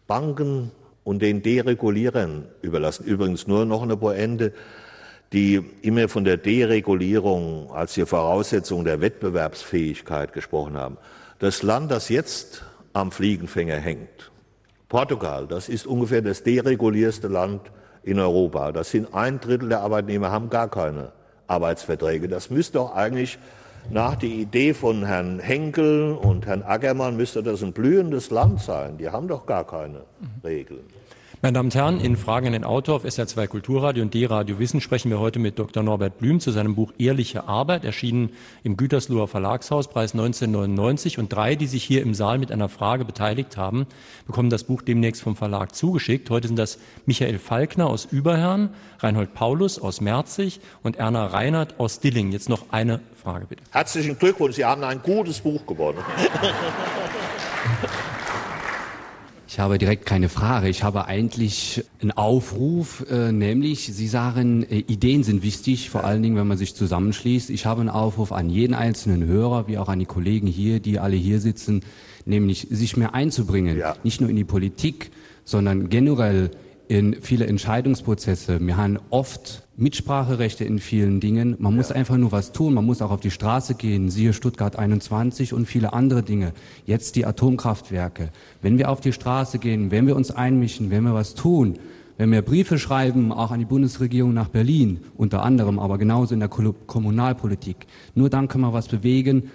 Banken und den Deregulierern überlassen. Übrigens nur noch eine Pointe die immer von der Deregulierung als die Voraussetzung der Wettbewerbsfähigkeit gesprochen haben. Das Land, das jetzt am Fliegenfänger hängt, Portugal, das ist ungefähr das deregulierste Land in Europa. Das sind ein Drittel der Arbeitnehmer haben gar keine Arbeitsverträge. Das müsste doch eigentlich nach der Idee von Herrn Henkel und Herrn Ackermann müsste das ein blühendes Land sein. Die haben doch gar keine Regeln. Meine Damen und Herren, in Fragen an den Autor auf SR2 Kulturradio und D-Radio Wissen sprechen wir heute mit Dr. Norbert Blüm zu seinem Buch Ehrliche Arbeit, erschienen im Gütersloher Verlagshaus, Preis 1999. Und drei, die sich hier im Saal mit einer Frage beteiligt haben, bekommen das Buch demnächst vom Verlag zugeschickt. Heute sind das Michael Falkner aus Überherrn, Reinhold Paulus aus Merzig und Erna Reinhardt aus Dilling. Jetzt noch eine Frage bitte. Herzlichen Glückwunsch, Sie haben ein gutes Buch gewonnen. Ich habe direkt keine Frage. Ich habe eigentlich einen Aufruf, äh, nämlich Sie sagen, äh, Ideen sind wichtig, vor allen Dingen, wenn man sich zusammenschließt. Ich habe einen Aufruf an jeden einzelnen Hörer, wie auch an die Kollegen hier, die alle hier sitzen, nämlich sich mehr einzubringen, ja. nicht nur in die Politik, sondern generell in viele Entscheidungsprozesse. Wir haben oft Mitspracherechte in vielen Dingen. Man muss ja. einfach nur was tun. Man muss auch auf die Straße gehen. Siehe Stuttgart 21 und viele andere Dinge. Jetzt die Atomkraftwerke. Wenn wir auf die Straße gehen, wenn wir uns einmischen, wenn wir was tun, wenn wir Briefe schreiben, auch an die Bundesregierung nach Berlin, unter anderem, aber genauso in der Kommunalpolitik, nur dann können wir was bewegen.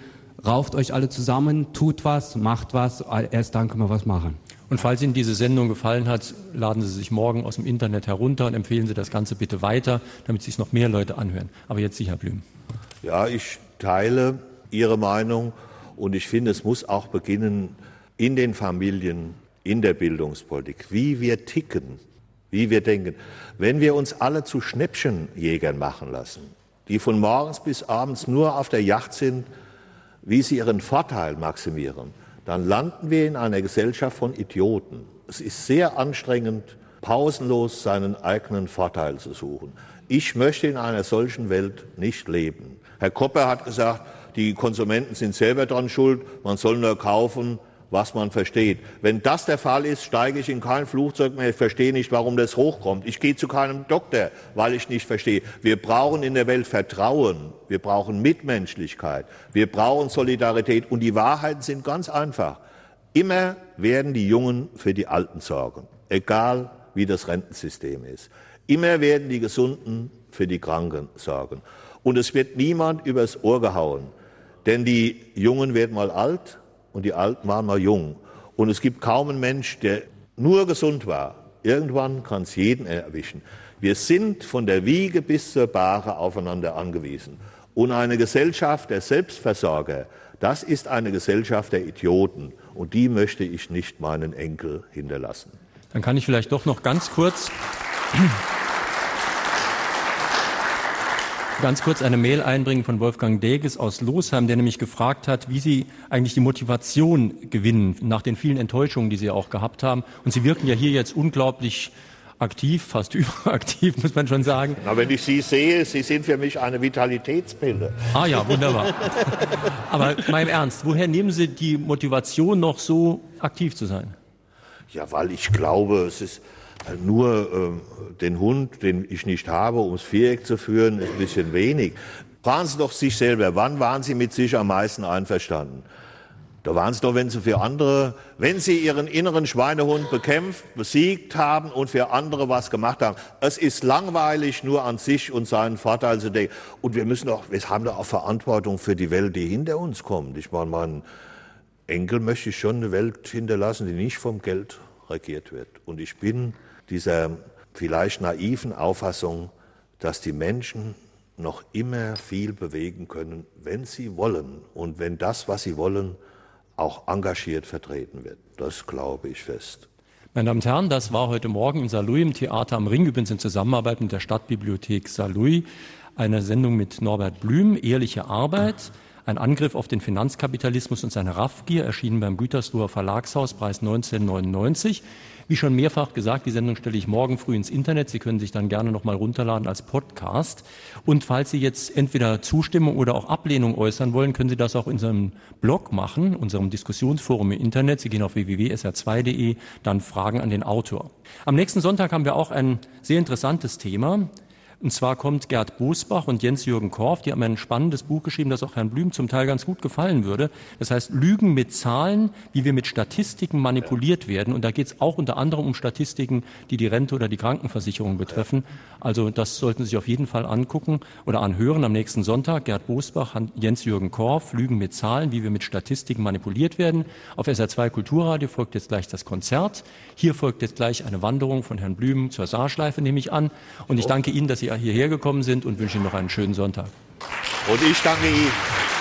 rauft euch alle zusammen, tut was, macht was, erst dann können wir was machen. Und falls Ihnen diese Sendung gefallen hat, laden Sie sich morgen aus dem Internet herunter und empfehlen Sie das Ganze bitte weiter, damit sich noch mehr Leute anhören. Aber jetzt sicher Blüm. Ja, ich teile Ihre Meinung und ich finde, es muss auch beginnen in den Familien, in der Bildungspolitik, wie wir ticken, wie wir denken. Wenn wir uns alle zu Schnäppchenjägern machen lassen, die von morgens bis abends nur auf der Yacht sind, wie sie ihren Vorteil maximieren, dann landen wir in einer Gesellschaft von Idioten. Es ist sehr anstrengend, pausenlos seinen eigenen Vorteil zu suchen. Ich möchte in einer solchen Welt nicht leben. Herr Kopper hat gesagt, die Konsumenten sind selber dran schuld, man soll nur kaufen, was man versteht. Wenn das der Fall ist, steige ich in kein Flugzeug mehr. Ich verstehe nicht, warum das hochkommt. Ich gehe zu keinem Doktor, weil ich nicht verstehe. Wir brauchen in der Welt Vertrauen. Wir brauchen Mitmenschlichkeit. Wir brauchen Solidarität. Und die Wahrheiten sind ganz einfach. Immer werden die Jungen für die Alten sorgen. Egal, wie das Rentensystem ist. Immer werden die Gesunden für die Kranken sorgen. Und es wird niemand übers Ohr gehauen. Denn die Jungen werden mal alt und die Alten waren mal jung. Und es gibt kaum einen Mensch, der nur gesund war. Irgendwann kann es jeden erwischen. Wir sind von der Wiege bis zur Bahre aufeinander angewiesen. Und eine Gesellschaft der Selbstversorger, das ist eine Gesellschaft der Idioten. Und die möchte ich nicht meinen Enkel hinterlassen. Dann kann ich vielleicht doch noch ganz kurz ganz kurz eine Mail einbringen von Wolfgang Deges aus Losheim, der nämlich gefragt hat, wie Sie eigentlich die Motivation gewinnen nach den vielen Enttäuschungen, die Sie auch gehabt haben. Und Sie wirken ja hier jetzt unglaublich aktiv, fast überaktiv, muss man schon sagen. Na, wenn ich Sie sehe, Sie sind für mich eine Vitalitätspille. Ah ja, wunderbar. Aber mal im Ernst, woher nehmen Sie die Motivation noch so aktiv zu sein? Ja, weil ich glaube, es ist nur äh, den Hund, den ich nicht habe, ums Viereck zu führen, ist ein bisschen wenig. Fragen Sie doch sich selber, wann waren Sie mit sich am meisten einverstanden? Da waren es doch, wenn Sie für andere, wenn Sie Ihren inneren Schweinehund bekämpft, besiegt haben und für andere was gemacht haben. Es ist langweilig, nur an sich und seinen Vorteil zu denken. Und wir müssen doch, wir haben doch auch Verantwortung für die Welt, die hinter uns kommt. Ich meine, meinen Enkel möchte ich schon eine Welt hinterlassen, die nicht vom Geld regiert wird. Und ich bin dieser vielleicht naiven Auffassung, dass die Menschen noch immer viel bewegen können, wenn sie wollen und wenn das, was sie wollen, auch engagiert vertreten wird. Das glaube ich fest. Meine Damen und Herren, das war heute Morgen in Saarlouis im Theater am Ring, übrigens in Zusammenarbeit mit der Stadtbibliothek Saarlouis, eine Sendung mit Norbert Blüm, Ehrliche Arbeit, ein Angriff auf den Finanzkapitalismus und seine Raffgier, erschienen beim Gütersloher Verlagshaus, Preis 1999. Wie schon mehrfach gesagt, die Sendung stelle ich morgen früh ins Internet. Sie können sich dann gerne nochmal runterladen als Podcast. Und falls Sie jetzt entweder Zustimmung oder auch Ablehnung äußern wollen, können Sie das auch in unserem Blog machen, unserem Diskussionsforum im Internet. Sie gehen auf www.sr2.de, dann Fragen an den Autor. Am nächsten Sonntag haben wir auch ein sehr interessantes Thema. Und zwar kommt Gerd Bosbach und Jens-Jürgen Korf, die haben ein spannendes Buch geschrieben, das auch Herrn Blüm zum Teil ganz gut gefallen würde. Das heißt Lügen mit Zahlen, wie wir mit Statistiken manipuliert werden. Und da geht es auch unter anderem um Statistiken, die die Rente oder die Krankenversicherung betreffen. Also das sollten Sie sich auf jeden Fall angucken oder anhören am nächsten Sonntag. Gerd Bosbach, Jens-Jürgen Korf, Lügen mit Zahlen, wie wir mit Statistiken manipuliert werden. Auf SR2 Kulturradio folgt jetzt gleich das Konzert. Hier folgt jetzt gleich eine Wanderung von Herrn Blüm zur Saarschleife, nehme ich an. Und ich danke Ihnen, dass Sie hierher gekommen sind und wünsche Ihnen noch einen schönen Sonntag. Und ich danke Ihnen.